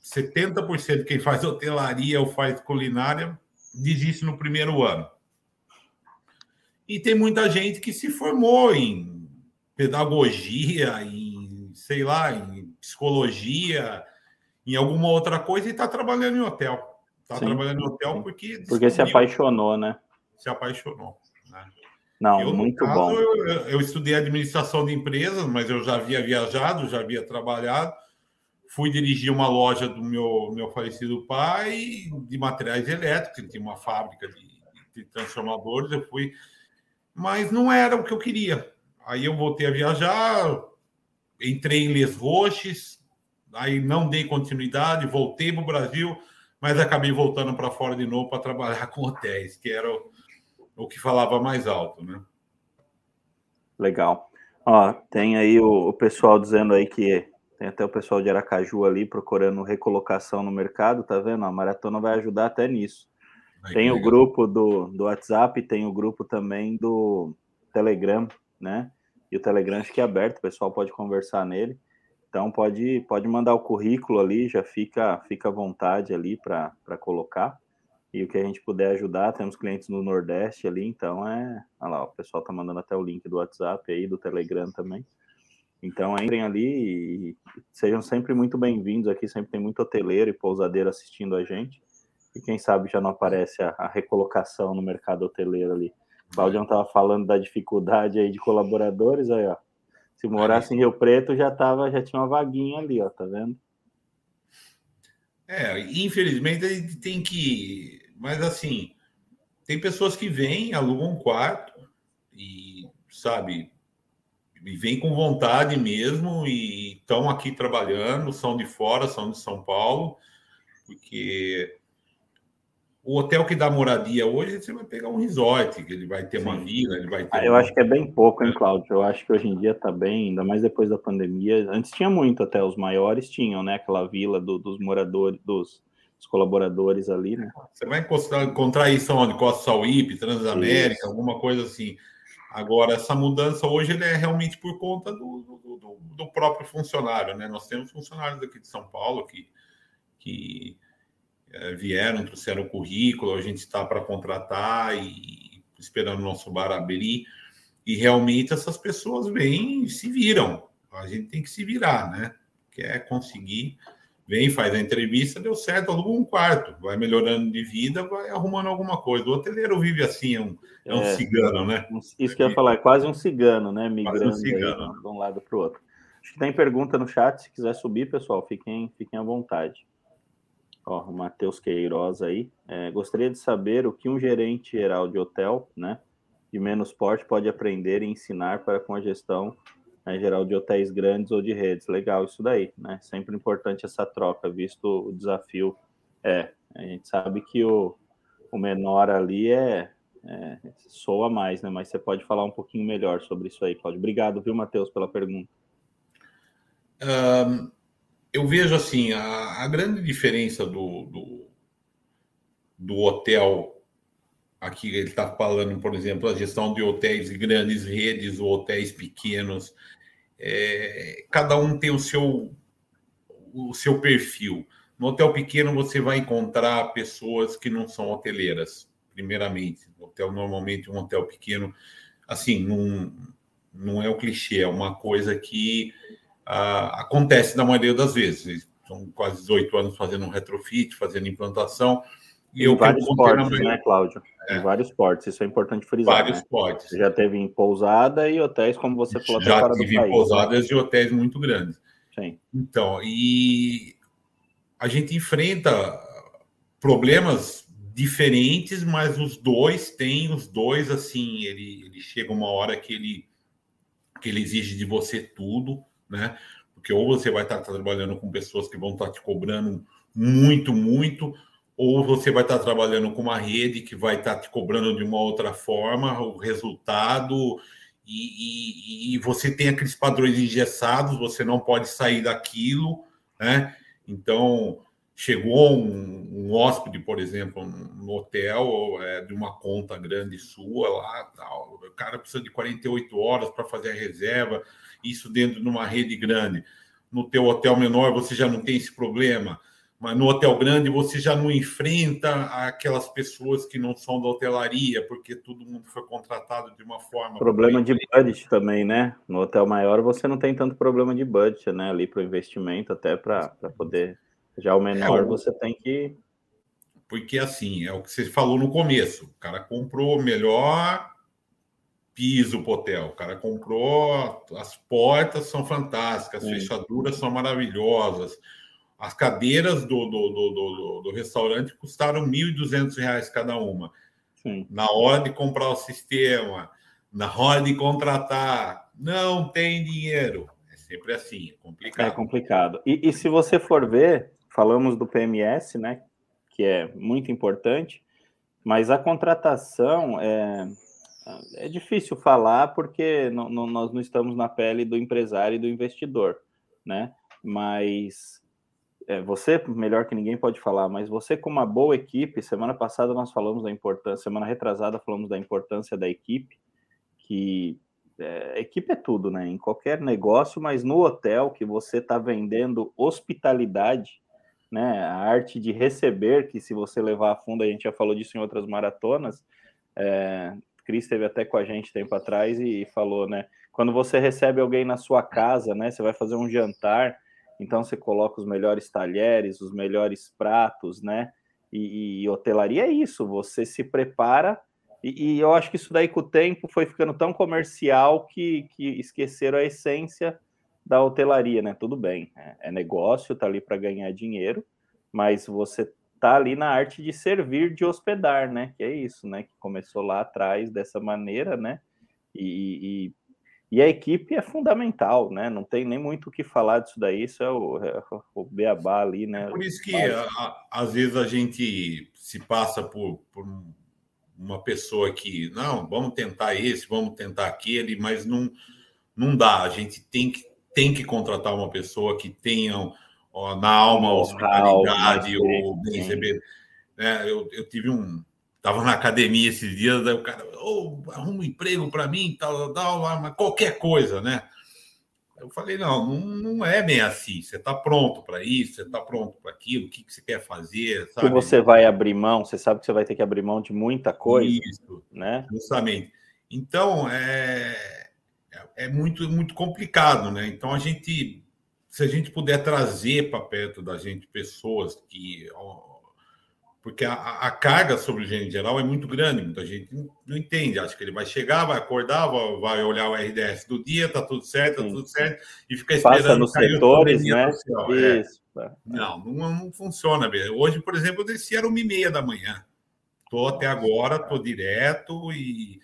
70% de quem faz hotelaria ou faz culinária desiste no primeiro ano. E tem muita gente que se formou em pedagogia, em, sei lá, em psicologia, em alguma outra coisa e está trabalhando em hotel. Está trabalhando em hotel porque.
Porque se apaixonou, né?
Se apaixonou. Né?
Não, eu, muito caso, bom.
Eu, eu, estudei administração de empresas, mas eu já havia viajado, já havia trabalhado. Fui dirigir uma loja do meu, meu falecido pai de materiais elétricos, ele tinha uma fábrica de, de transformadores. Eu fui mas não era o que eu queria. Aí eu voltei a viajar, entrei em Les Roches, aí não dei continuidade, voltei para o Brasil, mas acabei voltando para fora de novo para trabalhar com hotéis, que era o, o, que falava mais alto, né?
Legal. Ó, tem aí o, o pessoal dizendo aí que tem até o pessoal de Aracaju ali procurando recolocação no mercado, tá vendo? A maratona vai ajudar até nisso tem o grupo do, do WhatsApp, tem o grupo também do Telegram, né? E o Telegram que é aberto, o pessoal pode conversar nele. Então pode, pode mandar o currículo ali, já fica, fica à vontade ali para colocar. E o que a gente puder ajudar, temos clientes no Nordeste ali, então é. Olha lá, o pessoal tá mandando até o link do WhatsApp aí, do Telegram também. Então entrem ali e sejam sempre muito bem-vindos aqui, sempre tem muito hoteleiro e pousadeiro assistindo a gente. E quem sabe já não aparece a, a recolocação no mercado hoteleiro ali. O Claudião estava falando da dificuldade aí de colaboradores, aí, ó. Se morasse em Rio Preto, já tava, já tinha uma vaguinha ali, ó, tá vendo?
É, infelizmente gente tem que. Mas assim, tem pessoas que vêm, alugam um quarto e, sabe, e vêm com vontade mesmo e estão aqui trabalhando, são de fora, são de São Paulo, porque o hotel que dá moradia hoje, você vai pegar um resort, que ele vai ter Sim. uma vila, ele vai ter.
Ah, eu acho que é bem pouco, hein, Cláudio? Eu acho que hoje em dia está bem, ainda mais depois da pandemia. Antes tinha muito, até os maiores tinham, né? Aquela vila do, dos moradores, dos, dos, colaboradores ali, né?
Você vai encontrar, encontrar isso onde? Costa Sauípe, Transamérica, isso. alguma coisa assim. Agora, essa mudança hoje é realmente por conta do, do, do, próprio funcionário, né? Nós temos funcionários aqui de São Paulo que. que é, vieram, trouxeram o currículo, a gente está para contratar e esperando o nosso bar abrir. E realmente essas pessoas vêm e se viram. A gente tem que se virar, né? Quer conseguir, vem, faz a entrevista, deu certo, aluga um quarto, vai melhorando de vida, vai arrumando alguma coisa. O hoteleiro vive assim, é um, é um é, cigano, né?
Isso que eu ia falar, é quase um cigano, né? Migrando um cigano. de um lado para o outro. Acho que tem pergunta no chat, se quiser subir, pessoal, fiquem, fiquem à vontade. Ó, o Matheus Queiroz aí. É, gostaria de saber o que um gerente geral de hotel, né, de menos porte pode aprender e ensinar para com a gestão né, geral de hotéis grandes ou de redes. Legal isso daí, né? Sempre importante essa troca, visto o desafio. É, a gente sabe que o, o menor ali é, é soa mais, né? Mas você pode falar um pouquinho melhor sobre isso aí, Claudio. Obrigado, viu, Matheus, pela pergunta.
Um, eu vejo assim, a, a grande diferença do, do, do, hotel aqui ele está falando, por exemplo, a gestão de hotéis de grandes redes ou hotéis pequenos. É, cada um tem o seu, o seu perfil. No hotel pequeno, você vai encontrar pessoas que não são hoteleiras, primeiramente. Hotel, normalmente, um hotel pequeno, assim, não, não é o clichê, é uma coisa que ah, acontece na maioria das vezes. São quase 18 anos fazendo um retrofit, fazendo implantação.
E em vários portos, né, Cláudio? É. Em vários portos, isso é importante frisar.
Vários
né? já teve em pousada e hotéis, como você falou,
já fora tive país, em pousadas né? e hotéis muito grandes.
Sim.
Então, e a gente enfrenta problemas diferentes, mas os dois têm, os dois, assim, ele, ele chega uma hora que ele, que ele exige de você tudo, né? Porque ou você vai estar trabalhando com pessoas que vão estar te cobrando muito, muito, ou você vai estar trabalhando com uma rede que vai estar te cobrando de uma outra forma o resultado e, e, e, você tem aqueles padrões engessados, você não pode sair daquilo, né? Então chegou um, um hóspede, por exemplo, no hotel é, de uma conta grande sua lá, tal, o cara precisa de 48 horas para fazer a reserva, isso dentro de uma rede grande. No teu hotel menor você já não tem esse problema mas no hotel grande você já não enfrenta aquelas pessoas que não são da hotelaria, porque todo mundo foi contratado de uma forma.
Problema de budget também, né? No hotel maior você não tem tanto problema de budget, né? Ali para o investimento, até para poder. Já o menor é, o... você tem que.
Porque assim, é o que você falou no começo: o cara comprou melhor piso para hotel, o cara comprou, as portas são fantásticas, as fechaduras são maravilhosas as cadeiras do, do, do, do, restaurante custaram R$ 1.200 cada uma. Na hora de comprar o sistema, na hora de contratar, não tem dinheiro. É sempre assim, é complicado.
É complicado. E, e se você for ver, falamos do PMS, né, que é muito importante, mas a contratação é, é difícil falar porque não, não, nós não estamos na pele do empresário e do investidor, né? Mas é, você, melhor que ninguém, pode falar, mas você, com uma boa equipe, semana passada nós falamos da importância, semana retrasada falamos da importância da equipe, que é, equipe é tudo, né? Em qualquer negócio, mas no hotel que você está vendendo hospitalidade, né? A arte de receber, que se você levar a fundo, a gente já falou disso em outras maratonas. É, Cris esteve até com a gente tempo atrás e, falou, né? Quando você recebe alguém na sua casa, né? Você vai fazer um jantar então você coloca os melhores talheres, os melhores pratos, né? E, e hotelaria é isso, você se prepara. E, e, eu acho que isso daí com o tempo foi ficando tão comercial que, que esqueceram a essência da hotelaria, né? Tudo bem, é, é negócio, tá ali para ganhar dinheiro, mas você tá ali na arte de servir, de hospedar, né? Que é isso, né? Que começou lá atrás dessa maneira, né? E, e e a equipe é fundamental, né? Não tem nem muito o que falar disso daí, isso é o, é o beabá ali, né? É
por isso que a, às vezes a gente se passa por, por, uma pessoa que, não, vamos tentar esse, vamos tentar aquele, mas não, não dá. A gente tem que, tem que contratar uma pessoa que tenha ó, na alma hospitalidade, o bem receber. É, eu, eu tive um, Estava na academia esses dias, daí o cara, oh, arruma um emprego para mim, tal, tal, tal, mas qualquer coisa, né? Eu falei, não, não, não é bem assim. Você está pronto para isso, você está pronto para aquilo, o que, que você quer fazer,
sabe? Que você vai abrir mão, você sabe que você vai ter que abrir mão de muita coisa. Isso, né?
Justamente. Então, é, é muito, muito complicado, né? Então, a gente, se a gente puder trazer para perto da gente pessoas que porque a, a, carga sobre o gerente geral é muito grande, muita gente não, entende, acha que ele vai chegar, vai acordar, vai, olhar o RDS do dia, tá tudo certo, tá tudo certo, e fica esperando Passa
nos setores, né?
É. Isso. É. Não, não, não funciona. Hoje, por exemplo, eu desci era uma e meia da manhã. Tô até agora, tô direto e,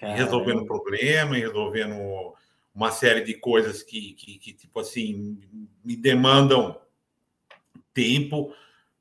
e resolvendo problema, e resolvendo uma série de coisas que, que, que tipo assim, me demandam tempo.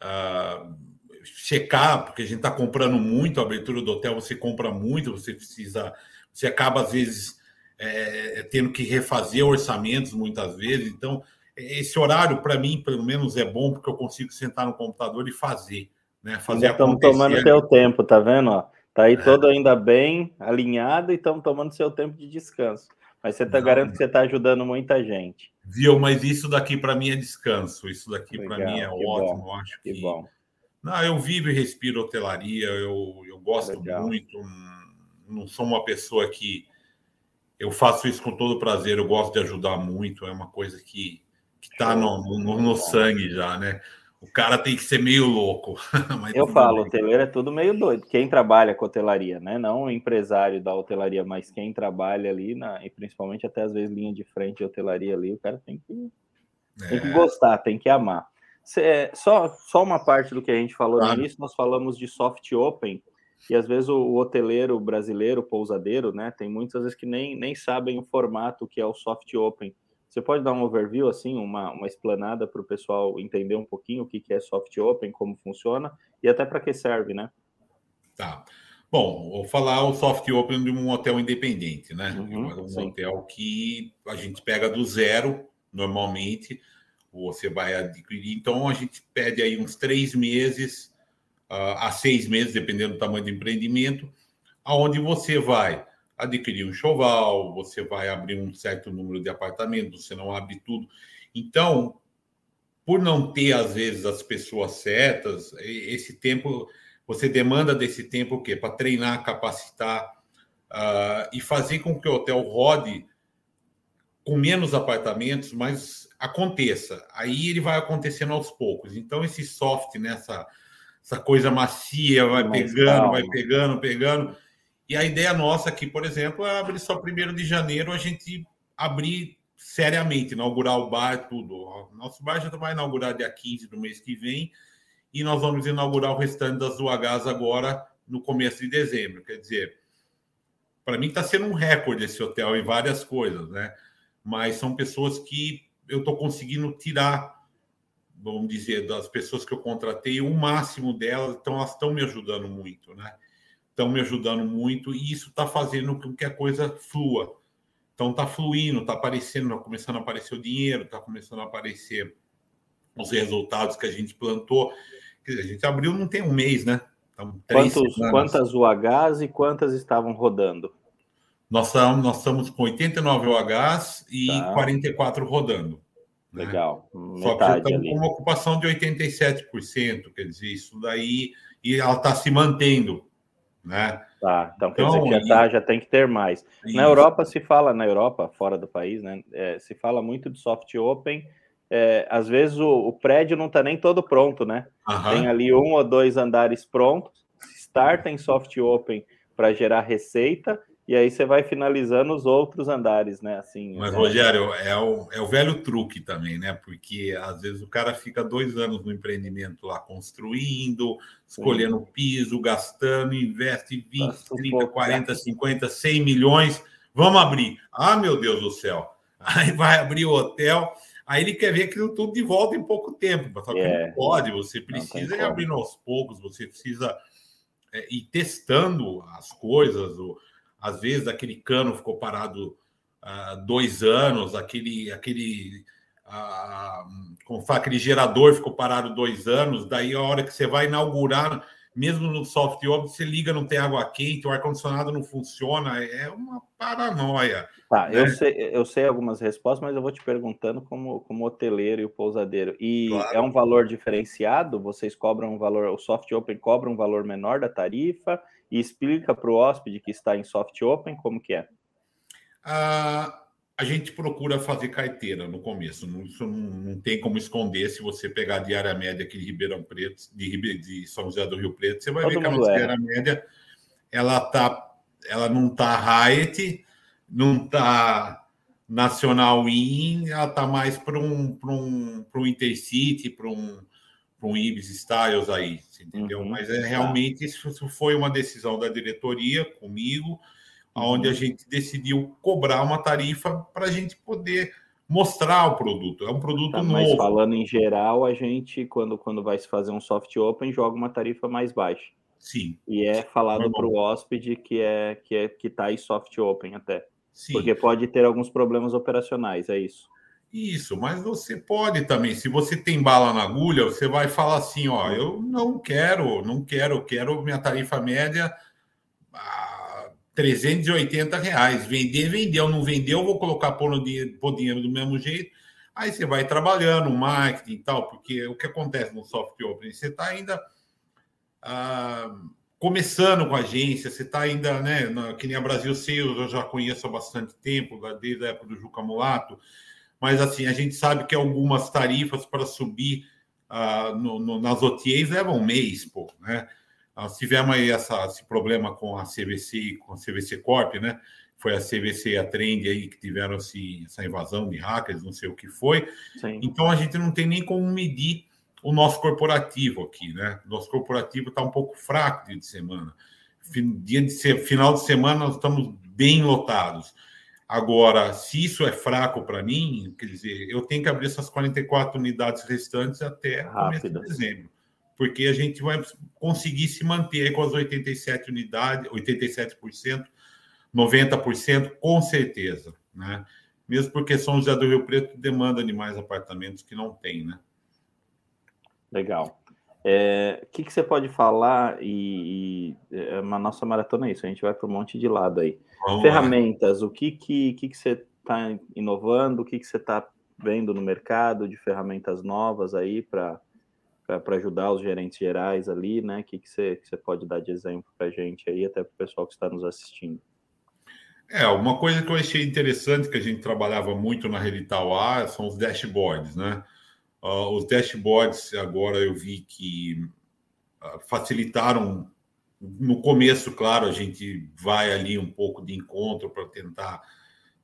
Uh, checar, porque a gente está comprando muito, a abertura do hotel você compra muito, você precisa, você acaba às vezes é, tendo que refazer orçamentos muitas vezes. Então, esse horário, para mim, pelo menos, é bom, porque eu consigo sentar no computador e fazer. Né? Fazer
Estamos tomando teu tempo, tá vendo? Ó? Tá aí todo ainda bem alinhado e estão tomando seu tempo de descanso. Mas você está garantindo que você está ajudando muita gente.
Viu, mas isso daqui para mim é descanso. Isso daqui para mim é ótimo.
Bom,
acho
que,
que
bom.
Não, eu vivo e respiro hotelaria. Eu, eu gosto Legal. muito. Não sou uma pessoa que eu faço isso com todo prazer. Eu gosto de ajudar muito. É uma coisa que que está no, no, no sangue já, né? O cara tem que ser meio louco.
eu falo, bem. hoteleiro é tudo meio doido. Quem trabalha com hotelaria, né? Não o empresário da hotelaria, mas quem trabalha ali, na, e principalmente até às vezes linha de frente de hotelaria ali, o cara tem que, é. tem que é. gostar, tem que amar. Cê, só, só uma parte do que a gente falou claro. no início, nós falamos de soft open, e às vezes o, o hoteleiro brasileiro, o pousadeiro, né? Tem muitas vezes que nem, nem sabem o formato que é o soft open. Você pode dar um overview, assim, uma, uma explanada para o pessoal entender um pouquinho o que, que é soft open, como funciona e até para que serve, né?
Tá. Bom, vou falar o soft open de um hotel independente, né? Uhum, um sim. hotel que a gente pega do zero, normalmente, você vai adquirir. Então, a gente pede aí uns três meses uh, a seis meses, dependendo do tamanho do empreendimento, aonde você vai adquirir um choval, você vai abrir um certo número de apartamentos, você não abre tudo. Então, por não ter, às vezes, as pessoas certas, esse tempo, você demanda desse tempo o quê? Para treinar, capacitar uh, e fazer com que o hotel rode com menos apartamentos, mas aconteça. Aí ele vai acontecendo aos poucos. Então, esse soft, nessa né, essa coisa macia, vai mais pegando, calma. vai pegando, pegando e a ideia nossa aqui, por exemplo, é abrir só primeiro de janeiro, a gente abrir seriamente, inaugurar o bar, tudo. Nosso bar já vai inaugurar dia 15 do mês que vem, e nós vamos inaugurar o restante das UHs agora no começo de dezembro. Quer dizer, para mim está sendo um recorde esse hotel em várias coisas, né? Mas são pessoas que eu estou conseguindo tirar, vamos dizer, das pessoas que eu contratei, o máximo delas, então elas estão me ajudando muito, né? Estão me ajudando muito e isso está fazendo com que a coisa flua. Então está fluindo, está aparecendo, está começando a aparecer o dinheiro, está começando a aparecer os resultados que a gente plantou. Quer dizer, a gente abriu não tem um mês, né?
Então, Quantos, quantas UHs e quantas estavam rodando?
Nós, nós estamos com 89 UHs e tá. 44 rodando.
Né? Legal.
Só que estamos com uma ocupação de 87%, quer dizer, isso daí, e ela está se mantendo né?
Tá, então quer então, dizer que já, tá, já tem que ter mais. Isso. Na Europa se fala, na Europa, fora do país, né? É, se fala muito de soft open. É, às vezes o, o, prédio não está nem todo pronto, né? Uhum. Tem ali um ou dois andares prontos, starta em soft open para gerar receita e aí você vai finalizando os outros andares, né? Assim.
Mas, né? Rogério, é o, é o velho truque também, né? Porque às vezes o cara fica dois anos no empreendimento lá construindo, escolhendo Sim. piso, gastando, investe 20, Nossa, 30, 40, 50, 100 milhões. Vamos abrir. Ah, meu Deus do céu. Aí vai abrir o hotel. Aí ele quer ver aquilo tudo de volta em pouco tempo. Só que é. não pode, você precisa ir abrindo aos poucos, você precisa é, ir testando as coisas. O, às vezes aquele cano ficou parado uh, dois anos, aquele, aquele, como fala, aquele gerador ficou parado dois anos, daí a hora que você vai inaugurar, mesmo no software, você liga, não tem água quente, o ar-condicionado não funciona, é uma paranoia.
Tá, né? eu, sei, eu sei algumas respostas, mas eu vou te perguntando como, como hoteleiro e o pousadeiro. E claro. é um valor diferenciado? Vocês cobram um valor, o soft open cobra um valor menor da tarifa? E explica para o hóspede que está em soft open como que é?
Ah, a gente procura fazer carteira no começo. Não, isso não, não, tem como esconder. Se você pegar a diária média aqui de Ribeirão Preto, de, de São José do Rio Preto, você vai Todo ver que a nossa é. diária média ela tá, ela não está Hyatt, não está Nacional In, ela está mais para um, um, um Intercity, para um para um Ibis Styles aí, entendeu? Uhum, Mas é realmente isso foi uma decisão da diretoria comigo, onde a uhum. gente decidiu cobrar uma tarifa para a gente poder mostrar o produto. É um produto tá, novo. Mas
falando em geral, a gente, quando, quando vai se fazer um soft open, joga uma tarifa mais baixa.
Sim.
E é falado para o hóspede que é que é que está aí soft open até. Sim. Porque pode ter alguns problemas operacionais, é isso.
Isso, mas você pode também, se você tem bala na agulha, você vai falar assim, ó, eu não quero, não quero, quero minha tarifa média a 380 reais. Vender, vendeu. Não vendeu, vou colocar por, dinheiro, por dinheiro do mesmo jeito. Aí você vai trabalhando, marketing e tal, porque o que acontece no software open? Você está ainda ah, começando com a agência, você está ainda, né? Na, que nem a Brasil Sales, eu já conheço há bastante tempo, desde a época do Juca Mulato, mas assim, a gente sabe que algumas tarifas para subir ah, no, no, nas OTAs levam um mês, pô, né? Nós tivemos aí essa, esse problema com a CVC, com a CVC Corp, né? Foi a CVC e a Trend aí que tiveram assim, essa invasão de hackers, não sei o que foi. Sim. Então a gente não tem nem como medir o nosso corporativo aqui, né? Nosso corporativo está um pouco fraco dia de semana. Dia de final de semana nós estamos bem lotados. Agora, se isso é fraco para mim, quer dizer, eu tenho que abrir essas 44 unidades restantes até começo de dezembro porque a gente vai conseguir se manter com as 87 unidades, 87%, 90%, com certeza, né? Mesmo porque São José do Rio Preto demanda de mais apartamentos que não tem, né?
Legal. É, o que, que você pode falar e, e é, a nossa maratona é isso, a gente vai para um monte de lado aí. Vamos Ferramentas, lá. o que, que, que, que você está inovando, o que, que você está vendo no mercado de ferramentas novas aí para para ajudar os gerentes gerais ali, né? O que, que, você, que você pode dar de exemplo para a gente aí, até para o pessoal que está nos assistindo?
É, uma coisa que eu achei interessante que a gente trabalhava muito na Relital A são os dashboards, né? Uh, os dashboards agora eu vi que uh, facilitaram. No começo, claro, a gente vai ali um pouco de encontro para tentar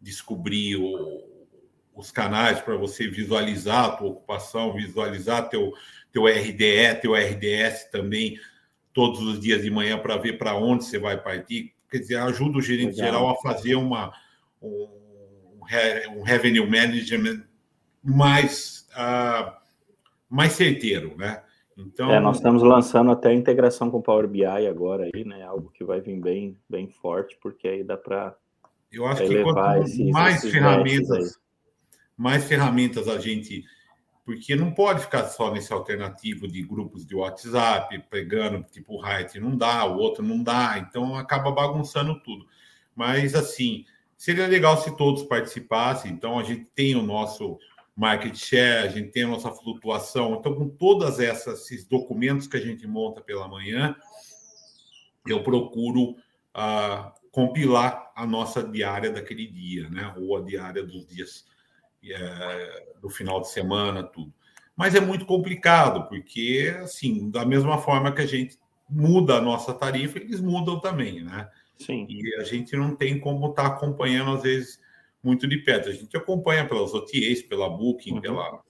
descobrir o, os canais para você visualizar a tua ocupação, visualizar teu, teu RDE, teu RDS também, todos os dias de manhã para ver para onde você vai partir. Quer dizer, ajuda o gerente Legal. geral a fazer uma, um, um revenue management mais, uh, mais certeiro, né?
Então, é, nós estamos lançando até a integração com o Power BI agora aí, né? Algo que vai vir bem, bem forte, porque aí dá para
eu acho que quanto esses, mais esses ferramentas mais ferramentas a gente. Porque não pode ficar só nesse alternativo de grupos de WhatsApp, pegando, tipo, o Height não dá, o outro não dá, então acaba bagunçando tudo. Mas, assim, seria legal se todos participassem. Então, a gente tem o nosso market share, a gente tem a nossa flutuação. Então, com todos esses documentos que a gente monta pela manhã, eu procuro uh, compilar a nossa diária daquele dia, né? Ou a diária dos dias é, do final de semana, tudo. Mas é muito complicado, porque, assim, da mesma forma que a gente muda a nossa tarifa, eles mudam também, né? Sim. E a gente não tem como estar tá acompanhando, às vezes, muito de perto. A gente acompanha pelas OTAs, pela Booking, uhum. pela,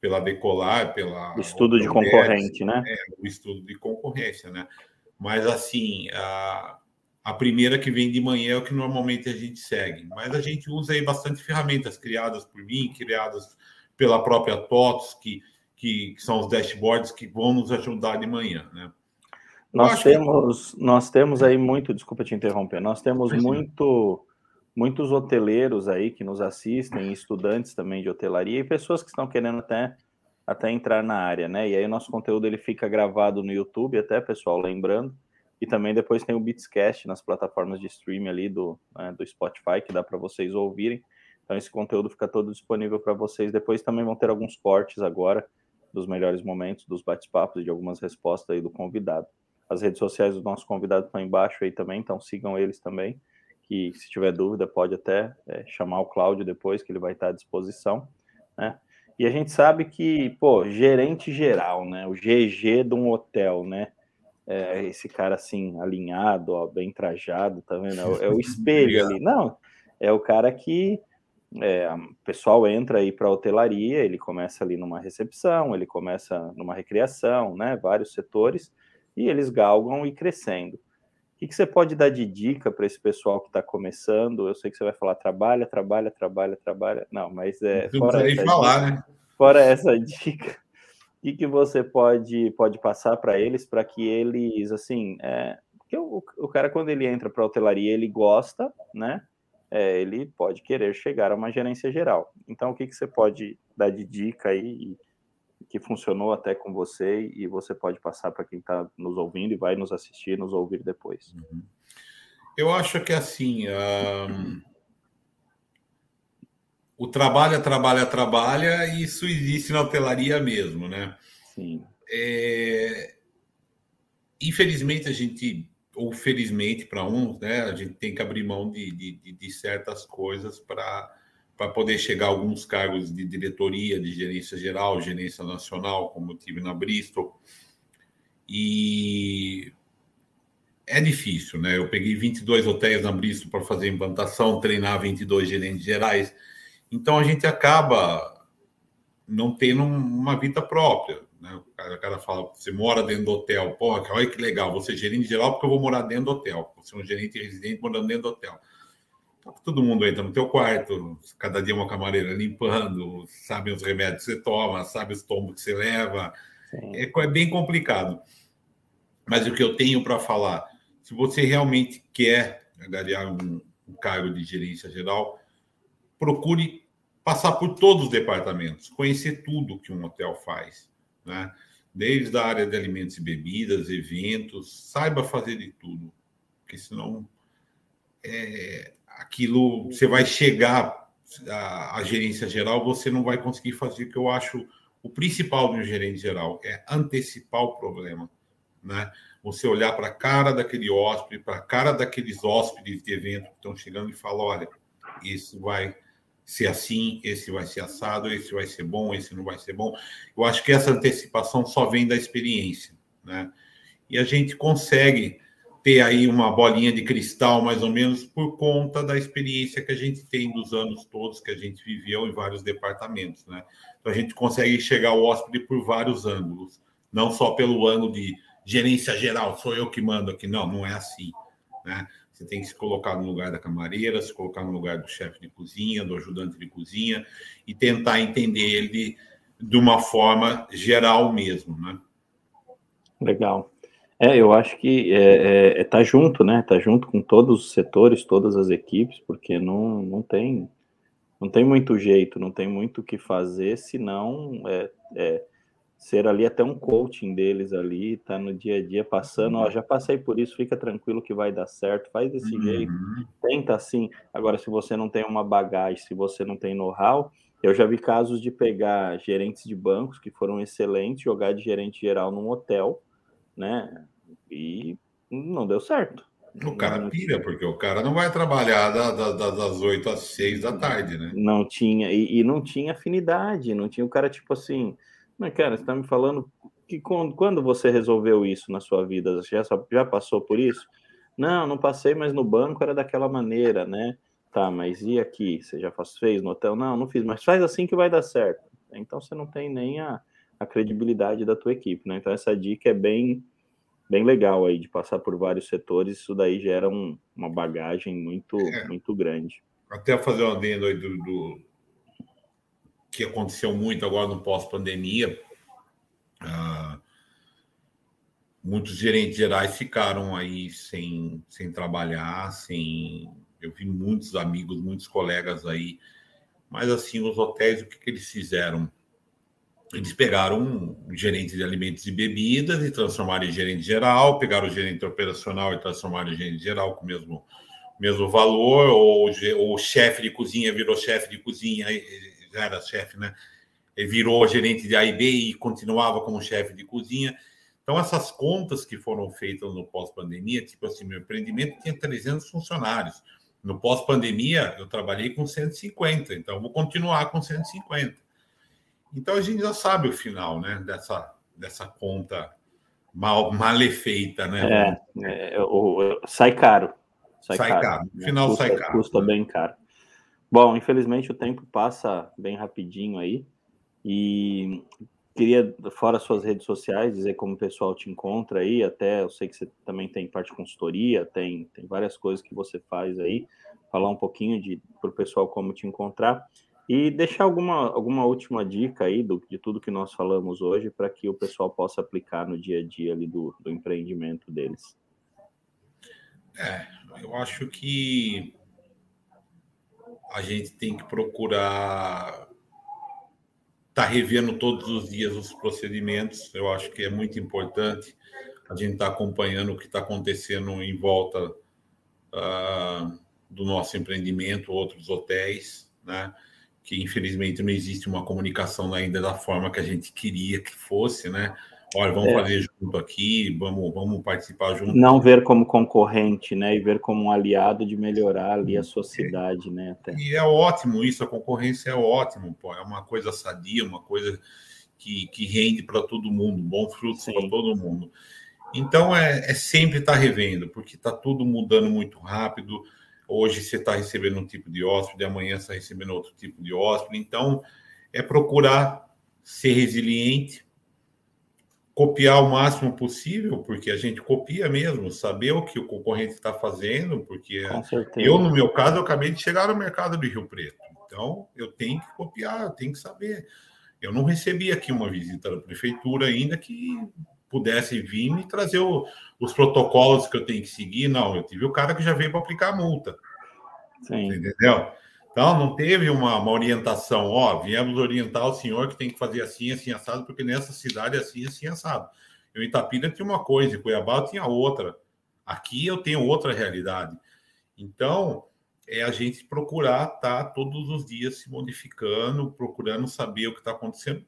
pela Decolar, pela...
Estudo de concorrente, né?
É, o estudo de concorrência, né? Mas, assim, a, a primeira que vem de manhã é o que normalmente a gente segue. Mas a gente usa aí bastante ferramentas criadas por mim, criadas pela própria TOTOS, que, que, que são os dashboards que vão nos ajudar de manhã, né?
Nós temos, que... nós temos aí muito, desculpa te interromper, nós temos muito, muitos hoteleiros aí que nos assistem, estudantes também de hotelaria e pessoas que estão querendo até, até entrar na área, né? E aí o nosso conteúdo ele fica gravado no YouTube, até pessoal, lembrando, e também depois tem o Beatscast nas plataformas de streaming ali do, né, do Spotify, que dá para vocês ouvirem. Então esse conteúdo fica todo disponível para vocês. Depois também vão ter alguns cortes agora dos melhores momentos, dos bate-papos e de algumas respostas aí do convidado. As redes sociais do nosso convidado estão embaixo aí também, então sigam eles também. Que se tiver dúvida pode até é, chamar o Cláudio depois, que ele vai estar à disposição, né? E a gente sabe que, pô, gerente geral, né? O GG de um hotel, né? é, esse cara assim, alinhado, ó, bem trajado, tá vendo? É, o, é o espelho ali. Não, é o cara que é, o pessoal entra aí para hotelaria, ele começa ali numa recepção, ele começa numa recreação, né? Vários setores, e eles galgam e crescendo. O que, que você pode dar de dica para esse pessoal que está começando? Eu sei que você vai falar trabalha, trabalha, trabalha, trabalha. Não, mas é.
Fora essa, falar,
dica,
né?
fora essa dica, que, que você pode, pode passar para eles para que eles, assim, é, porque o, o cara, quando ele entra para a hotelaria, ele gosta, né? É, ele pode querer chegar a uma gerência geral. Então, o que, que você pode dar de dica aí que funcionou até com você e você pode passar para quem está nos ouvindo e vai nos assistir, nos ouvir depois? Uhum.
Eu acho que assim. Um, o trabalha, trabalha, trabalha, e isso existe na hotelaria mesmo, né?
Sim.
É, infelizmente, a gente, ou felizmente para uns, né, a gente tem que abrir mão de, de, de certas coisas para para poder chegar a alguns cargos de diretoria, de gerência geral, gerência nacional, como eu tive na Bristol. E é difícil, né? Eu peguei 22 hotéis na Bristol para fazer implantação, treinar 22 gerentes gerais. Então a gente acaba não tendo uma vida própria. Né? O, cara, fala: você mora dentro do hotel, pô, olha que legal, você é gerente geral porque eu vou morar dentro do hotel. Você é um gerente residente morando dentro do hotel. Todo mundo entra no teu quarto, cada dia uma camareira limpando, sabe os remédios que você toma, sabe os tombos que você leva. É, é bem complicado. Mas o que eu tenho para falar, se você realmente quer ganhar um, um cargo de gerência geral, procure passar por todos os departamentos, conhecer tudo que um hotel faz, né? Desde a área de alimentos e bebidas, eventos, saiba fazer de tudo, porque senão é, aquilo você vai chegar à, à gerência geral, você não vai conseguir fazer o que eu acho o principal um gerente geral é antecipar o problema, né? Você olhar para a cara daquele hóspede, para a cara daqueles hóspedes de evento que estão chegando e falar, olha, isso vai ser assim, esse vai ser assado, esse vai ser bom, esse não vai ser bom. Eu acho que essa antecipação só vem da experiência, né? E a gente consegue ter aí uma bolinha de cristal, mais ou menos, por conta da experiência que a gente tem dos anos todos que a gente viveu em vários departamentos, né? Então a gente consegue chegar ao hóspede por vários ângulos, não só pelo ângulo de gerência geral, sou eu que mando aqui, não, não é assim, né? Você tem que se colocar no lugar da camareira, se colocar no lugar do chefe de cozinha, do ajudante de cozinha e tentar entender ele de uma forma geral mesmo, né?
Legal. É, eu acho que é, é, é tá junto, né? Tá junto com todos os setores, todas as equipes, porque não, não tem não tem muito jeito, não tem muito o que fazer, senão é, é ser ali até um coaching deles ali, tá no dia a dia passando, ó, já passei por isso, fica tranquilo que vai dar certo, faz desse uhum. jeito, tenta assim. Agora, se você não tem uma bagagem, se você não tem know-how, eu já vi casos de pegar gerentes de bancos que foram excelentes, jogar de gerente geral num hotel, né? E não deu certo.
O cara pira, porque o cara não vai trabalhar da, da, das 8 às 6 da tarde, né?
Não tinha, e, e não tinha afinidade, não tinha o cara tipo assim mas, cara, você está me falando que quando, quando você resolveu isso na sua vida? Já, já passou por isso? Não, não passei, mas no banco era daquela maneira, né? Tá, mas e aqui? Você já faz, fez no hotel? Não, não fiz, mas faz assim que vai dar certo. Então você não tem nem a, a credibilidade da tua equipe, né? Então essa dica é bem, bem legal aí de passar por vários setores. Isso daí gera um, uma bagagem muito, é. muito grande.
Até fazer um adendo aí do, do que aconteceu muito agora no pós-pandemia. Ah, muitos gerentes gerais ficaram aí sem, sem trabalhar, sem. Eu vi muitos amigos, muitos colegas aí, mas assim, os hotéis, o que, que eles fizeram? Eles pegaram um gerente de alimentos e bebidas e transformaram em gerente geral, pegaram o gerente operacional e transformaram em gerente geral com o mesmo, mesmo valor, ou, ou o chefe de cozinha virou chefe de cozinha já era chefe, né? Ele virou gerente de AIB e continuava como chefe de cozinha. Então, essas contas que foram feitas no pós-pandemia, tipo assim, meu empreendimento tinha 300 funcionários. No pós-pandemia, eu trabalhei com 150, então vou continuar com 150. Então, a gente já sabe o final, né, dessa, dessa conta mal, malefeita,
né? É, é o, sai caro.
Sai, sai caro. caro. No final,
custa,
sai caro.
Custa né? bem caro. Bom, infelizmente o tempo passa bem rapidinho aí. E queria, fora suas redes sociais, dizer como o pessoal te encontra aí. Até eu sei que você também tem parte de consultoria, tem, tem várias coisas que você faz aí. Falar um pouquinho para o pessoal como te encontrar. E deixar alguma, alguma última dica aí do, de tudo que nós falamos hoje para que o pessoal possa aplicar no dia a dia ali do, do empreendimento deles.
É, eu acho que a gente tem que procurar estar tá revendo todos os dias os procedimentos. Eu acho que é muito importante a gente estar tá acompanhando o que está acontecendo em volta uh, do nosso empreendimento, outros hotéis, né? Que infelizmente não existe uma comunicação ainda da forma que a gente queria que fosse, né? Olha, vamos é. fazer junto aqui, vamos, vamos participar junto.
Não ver como concorrente, né? E ver como um aliado de melhorar ali a sua cidade, né?
Até. E é ótimo isso, a concorrência é ótimo, pô. É uma coisa sadia, uma coisa que, que rende para todo mundo, bom fruto para todo mundo. Então é, é sempre estar tá revendo, porque está tudo mudando muito rápido. Hoje você está recebendo um tipo de hóspede, amanhã você está recebendo outro tipo de hóspede. Então é procurar ser resiliente, copiar o máximo possível, porque a gente copia mesmo, saber o que o concorrente está fazendo, porque eu, no meu caso, eu acabei de chegar no mercado de Rio Preto. Então, eu tenho que copiar, eu tenho que saber. Eu não recebi aqui uma visita da prefeitura ainda que pudesse vir e trazer o, os protocolos que eu tenho que seguir. Não, eu tive o cara que já veio para aplicar a multa. Sim. Entendeu? Então, não teve uma, uma, orientação, ó, viemos orientar o senhor que tem que fazer assim, assim, assado, porque nessa cidade é assim, assim, assado. Eu, em Itapira tinha uma coisa, em Cuiabá tinha outra. Aqui eu tenho outra realidade. Então, é a gente procurar estar tá, todos os dias se modificando, procurando saber o que está acontecendo,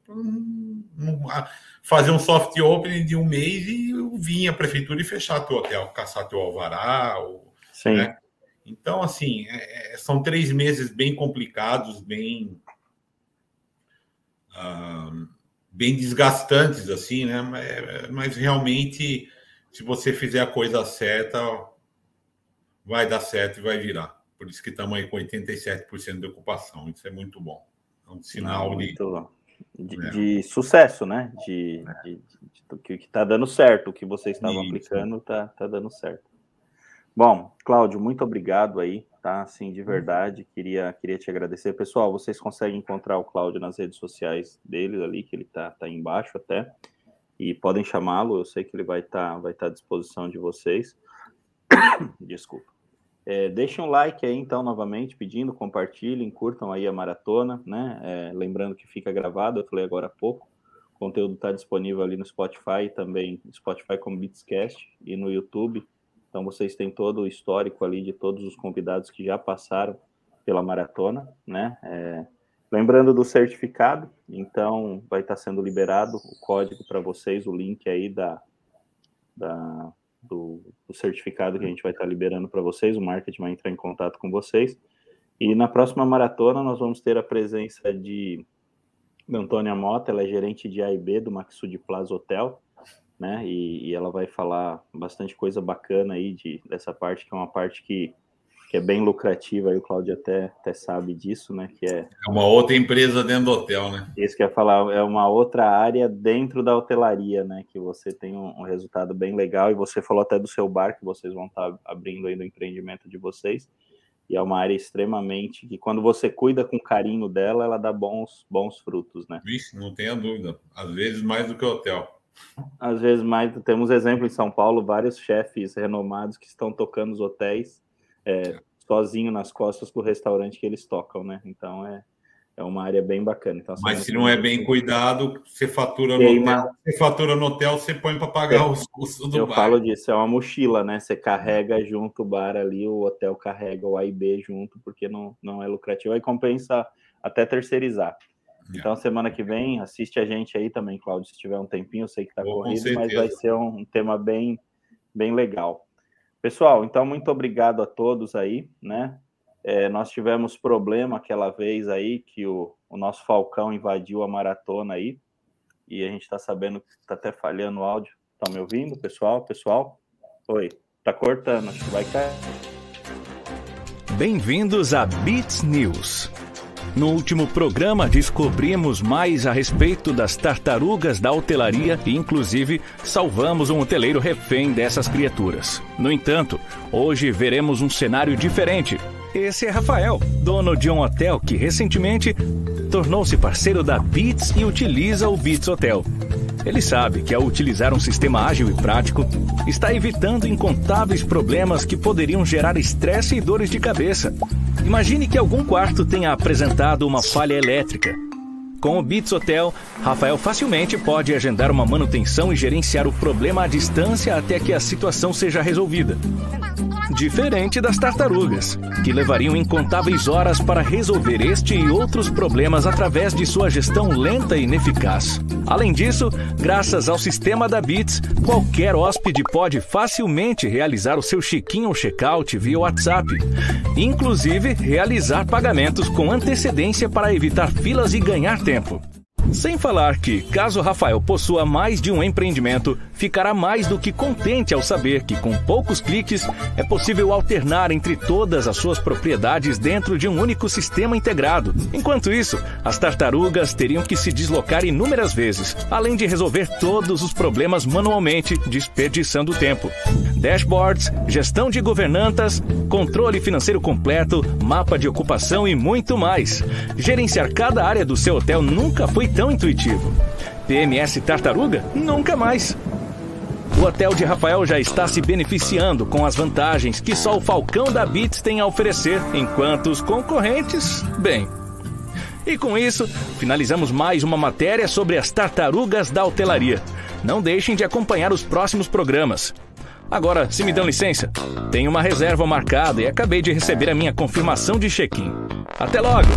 fazer um soft opening de um mês e vir a prefeitura e fechar teu hotel, caçar teu alvará, ou, Sim. Né? Então, assim, é, é, são três meses bem complicados, bem. Uh, bem desgastantes, assim, né? Mas, mas, realmente, se você fizer a coisa certa, vai dar certo e vai virar. Por isso que estamos aí com 87% de ocupação. Isso é muito bom. É um sinal Não, de,
de, é. de, sucesso, né? De, é. de, de que está dando certo. O que vocês estavam aplicando está tá dando certo. Bom, Cláudio, muito obrigado aí, tá? Assim, de verdade, queria, queria te agradecer. Pessoal, vocês conseguem encontrar o Cláudio nas redes sociais dele ali, que ele tá, tá embaixo até, e podem chamá-lo, eu sei que ele vai estar tá, vai tá à disposição de vocês. Desculpa. É, deixem um like aí, então, novamente, pedindo, compartilhem, curtam aí a maratona, né? É, lembrando que fica gravado, eu falei agora há pouco, o conteúdo está disponível ali no Spotify, também Spotify como Beatscast e no YouTube, então vocês têm todo o histórico ali de todos os convidados que já passaram pela maratona, né? É, lembrando do certificado, então vai estar sendo liberado o código para vocês, o link aí da, da do, do, certificado que a gente vai estar liberando para vocês, o marketing vai entrar em contato com vocês. E na próxima maratona nós vamos ter a presença de Antônia Mota, ela é gerente de A e B do Maxud Plaza Hotel né? E, e, ela vai falar bastante coisa bacana aí de, dessa parte, que é uma parte que, que é bem lucrativa, aí o Claudio até, até sabe disso, né? Que é,
é uma outra empresa dentro do hotel, né?
Isso que ia falar, é uma outra área dentro da hotelaria, né? Que você tem um, um, resultado bem legal, e você falou até do seu bar, que vocês vão estar tá abrindo aí do empreendimento de vocês. E é uma área extremamente que, quando você cuida com carinho dela, ela dá bons, bons frutos, né?
Vixe, não tenha dúvida. Às vezes mais do que o hotel.
Às vezes mais, temos exemplo em São Paulo, vários chefes renomados que estão tocando os hotéis é, sozinho nas costas do restaurante que eles tocam, né? Então é, é uma área bem bacana. Então,
Mas se não é bem cuidado, você fatura no hotel, você fatura no hotel, você põe para pagar é, os custos do
eu
bar.
Eu falo disso, é uma mochila, né? Você carrega junto o bar ali, o hotel carrega o A e B junto, porque não, não é lucrativo. Aí compensa até terceirizar. Então, semana que vem, assiste a gente aí também, Claudio, se tiver um tempinho, eu sei que está corrido, mas vai ser um, tema bem, bem legal. Pessoal, então, muito obrigado a todos aí, né? É, nós tivemos problema aquela vez aí que o, o nosso Falcão invadiu a maratona aí, e a gente está sabendo que está até falhando o áudio. Estão me ouvindo, pessoal? Pessoal? Oi, tá cortando, acho que vai cair.
Bem-vindos a Beats News. No último programa, descobrimos mais a respeito das tartarugas da hotelaria e, inclusive, salvamos um hoteleiro refém dessas criaturas. No entanto, hoje veremos um cenário diferente. Esse é Rafael, dono de um hotel que recentemente tornou-se parceiro da Beats e utiliza o Beats Hotel. Ele sabe que ao utilizar um sistema ágil e prático, está evitando incontáveis problemas que poderiam gerar estresse e dores de cabeça. Imagine que algum quarto tenha apresentado uma falha elétrica. Com o Bits Hotel, Rafael facilmente pode agendar uma manutenção e gerenciar o problema à distância até que a situação seja resolvida. Diferente das tartarugas, que levariam incontáveis horas para resolver este e outros problemas através de sua gestão lenta e ineficaz. Além disso, graças ao sistema da Bits, qualquer hóspede pode facilmente realizar o seu check-in ou check-out via WhatsApp, inclusive realizar pagamentos com antecedência para evitar filas e ganhar tempo. Sem falar que, caso Rafael possua mais de um empreendimento, ficará mais do que contente ao saber que, com poucos cliques, é possível alternar entre todas as suas propriedades dentro de um único sistema integrado. Enquanto isso, as tartarugas teriam que se deslocar inúmeras vezes, além de resolver todos os problemas manualmente, desperdiçando tempo. Dashboards, gestão de governantas, controle financeiro completo, mapa de ocupação e muito mais. Gerenciar cada área do seu hotel nunca foi tão intuitivo. PMS Tartaruga? Nunca mais. O hotel de Rafael já está se beneficiando com as vantagens que só o Falcão da Bits tem a oferecer, enquanto os concorrentes, bem. E com isso, finalizamos mais uma matéria sobre as tartarugas da hotelaria. Não deixem de acompanhar os próximos programas. Agora, se me dão licença, tenho uma reserva marcada e acabei de receber a minha confirmação de check-in. Até logo!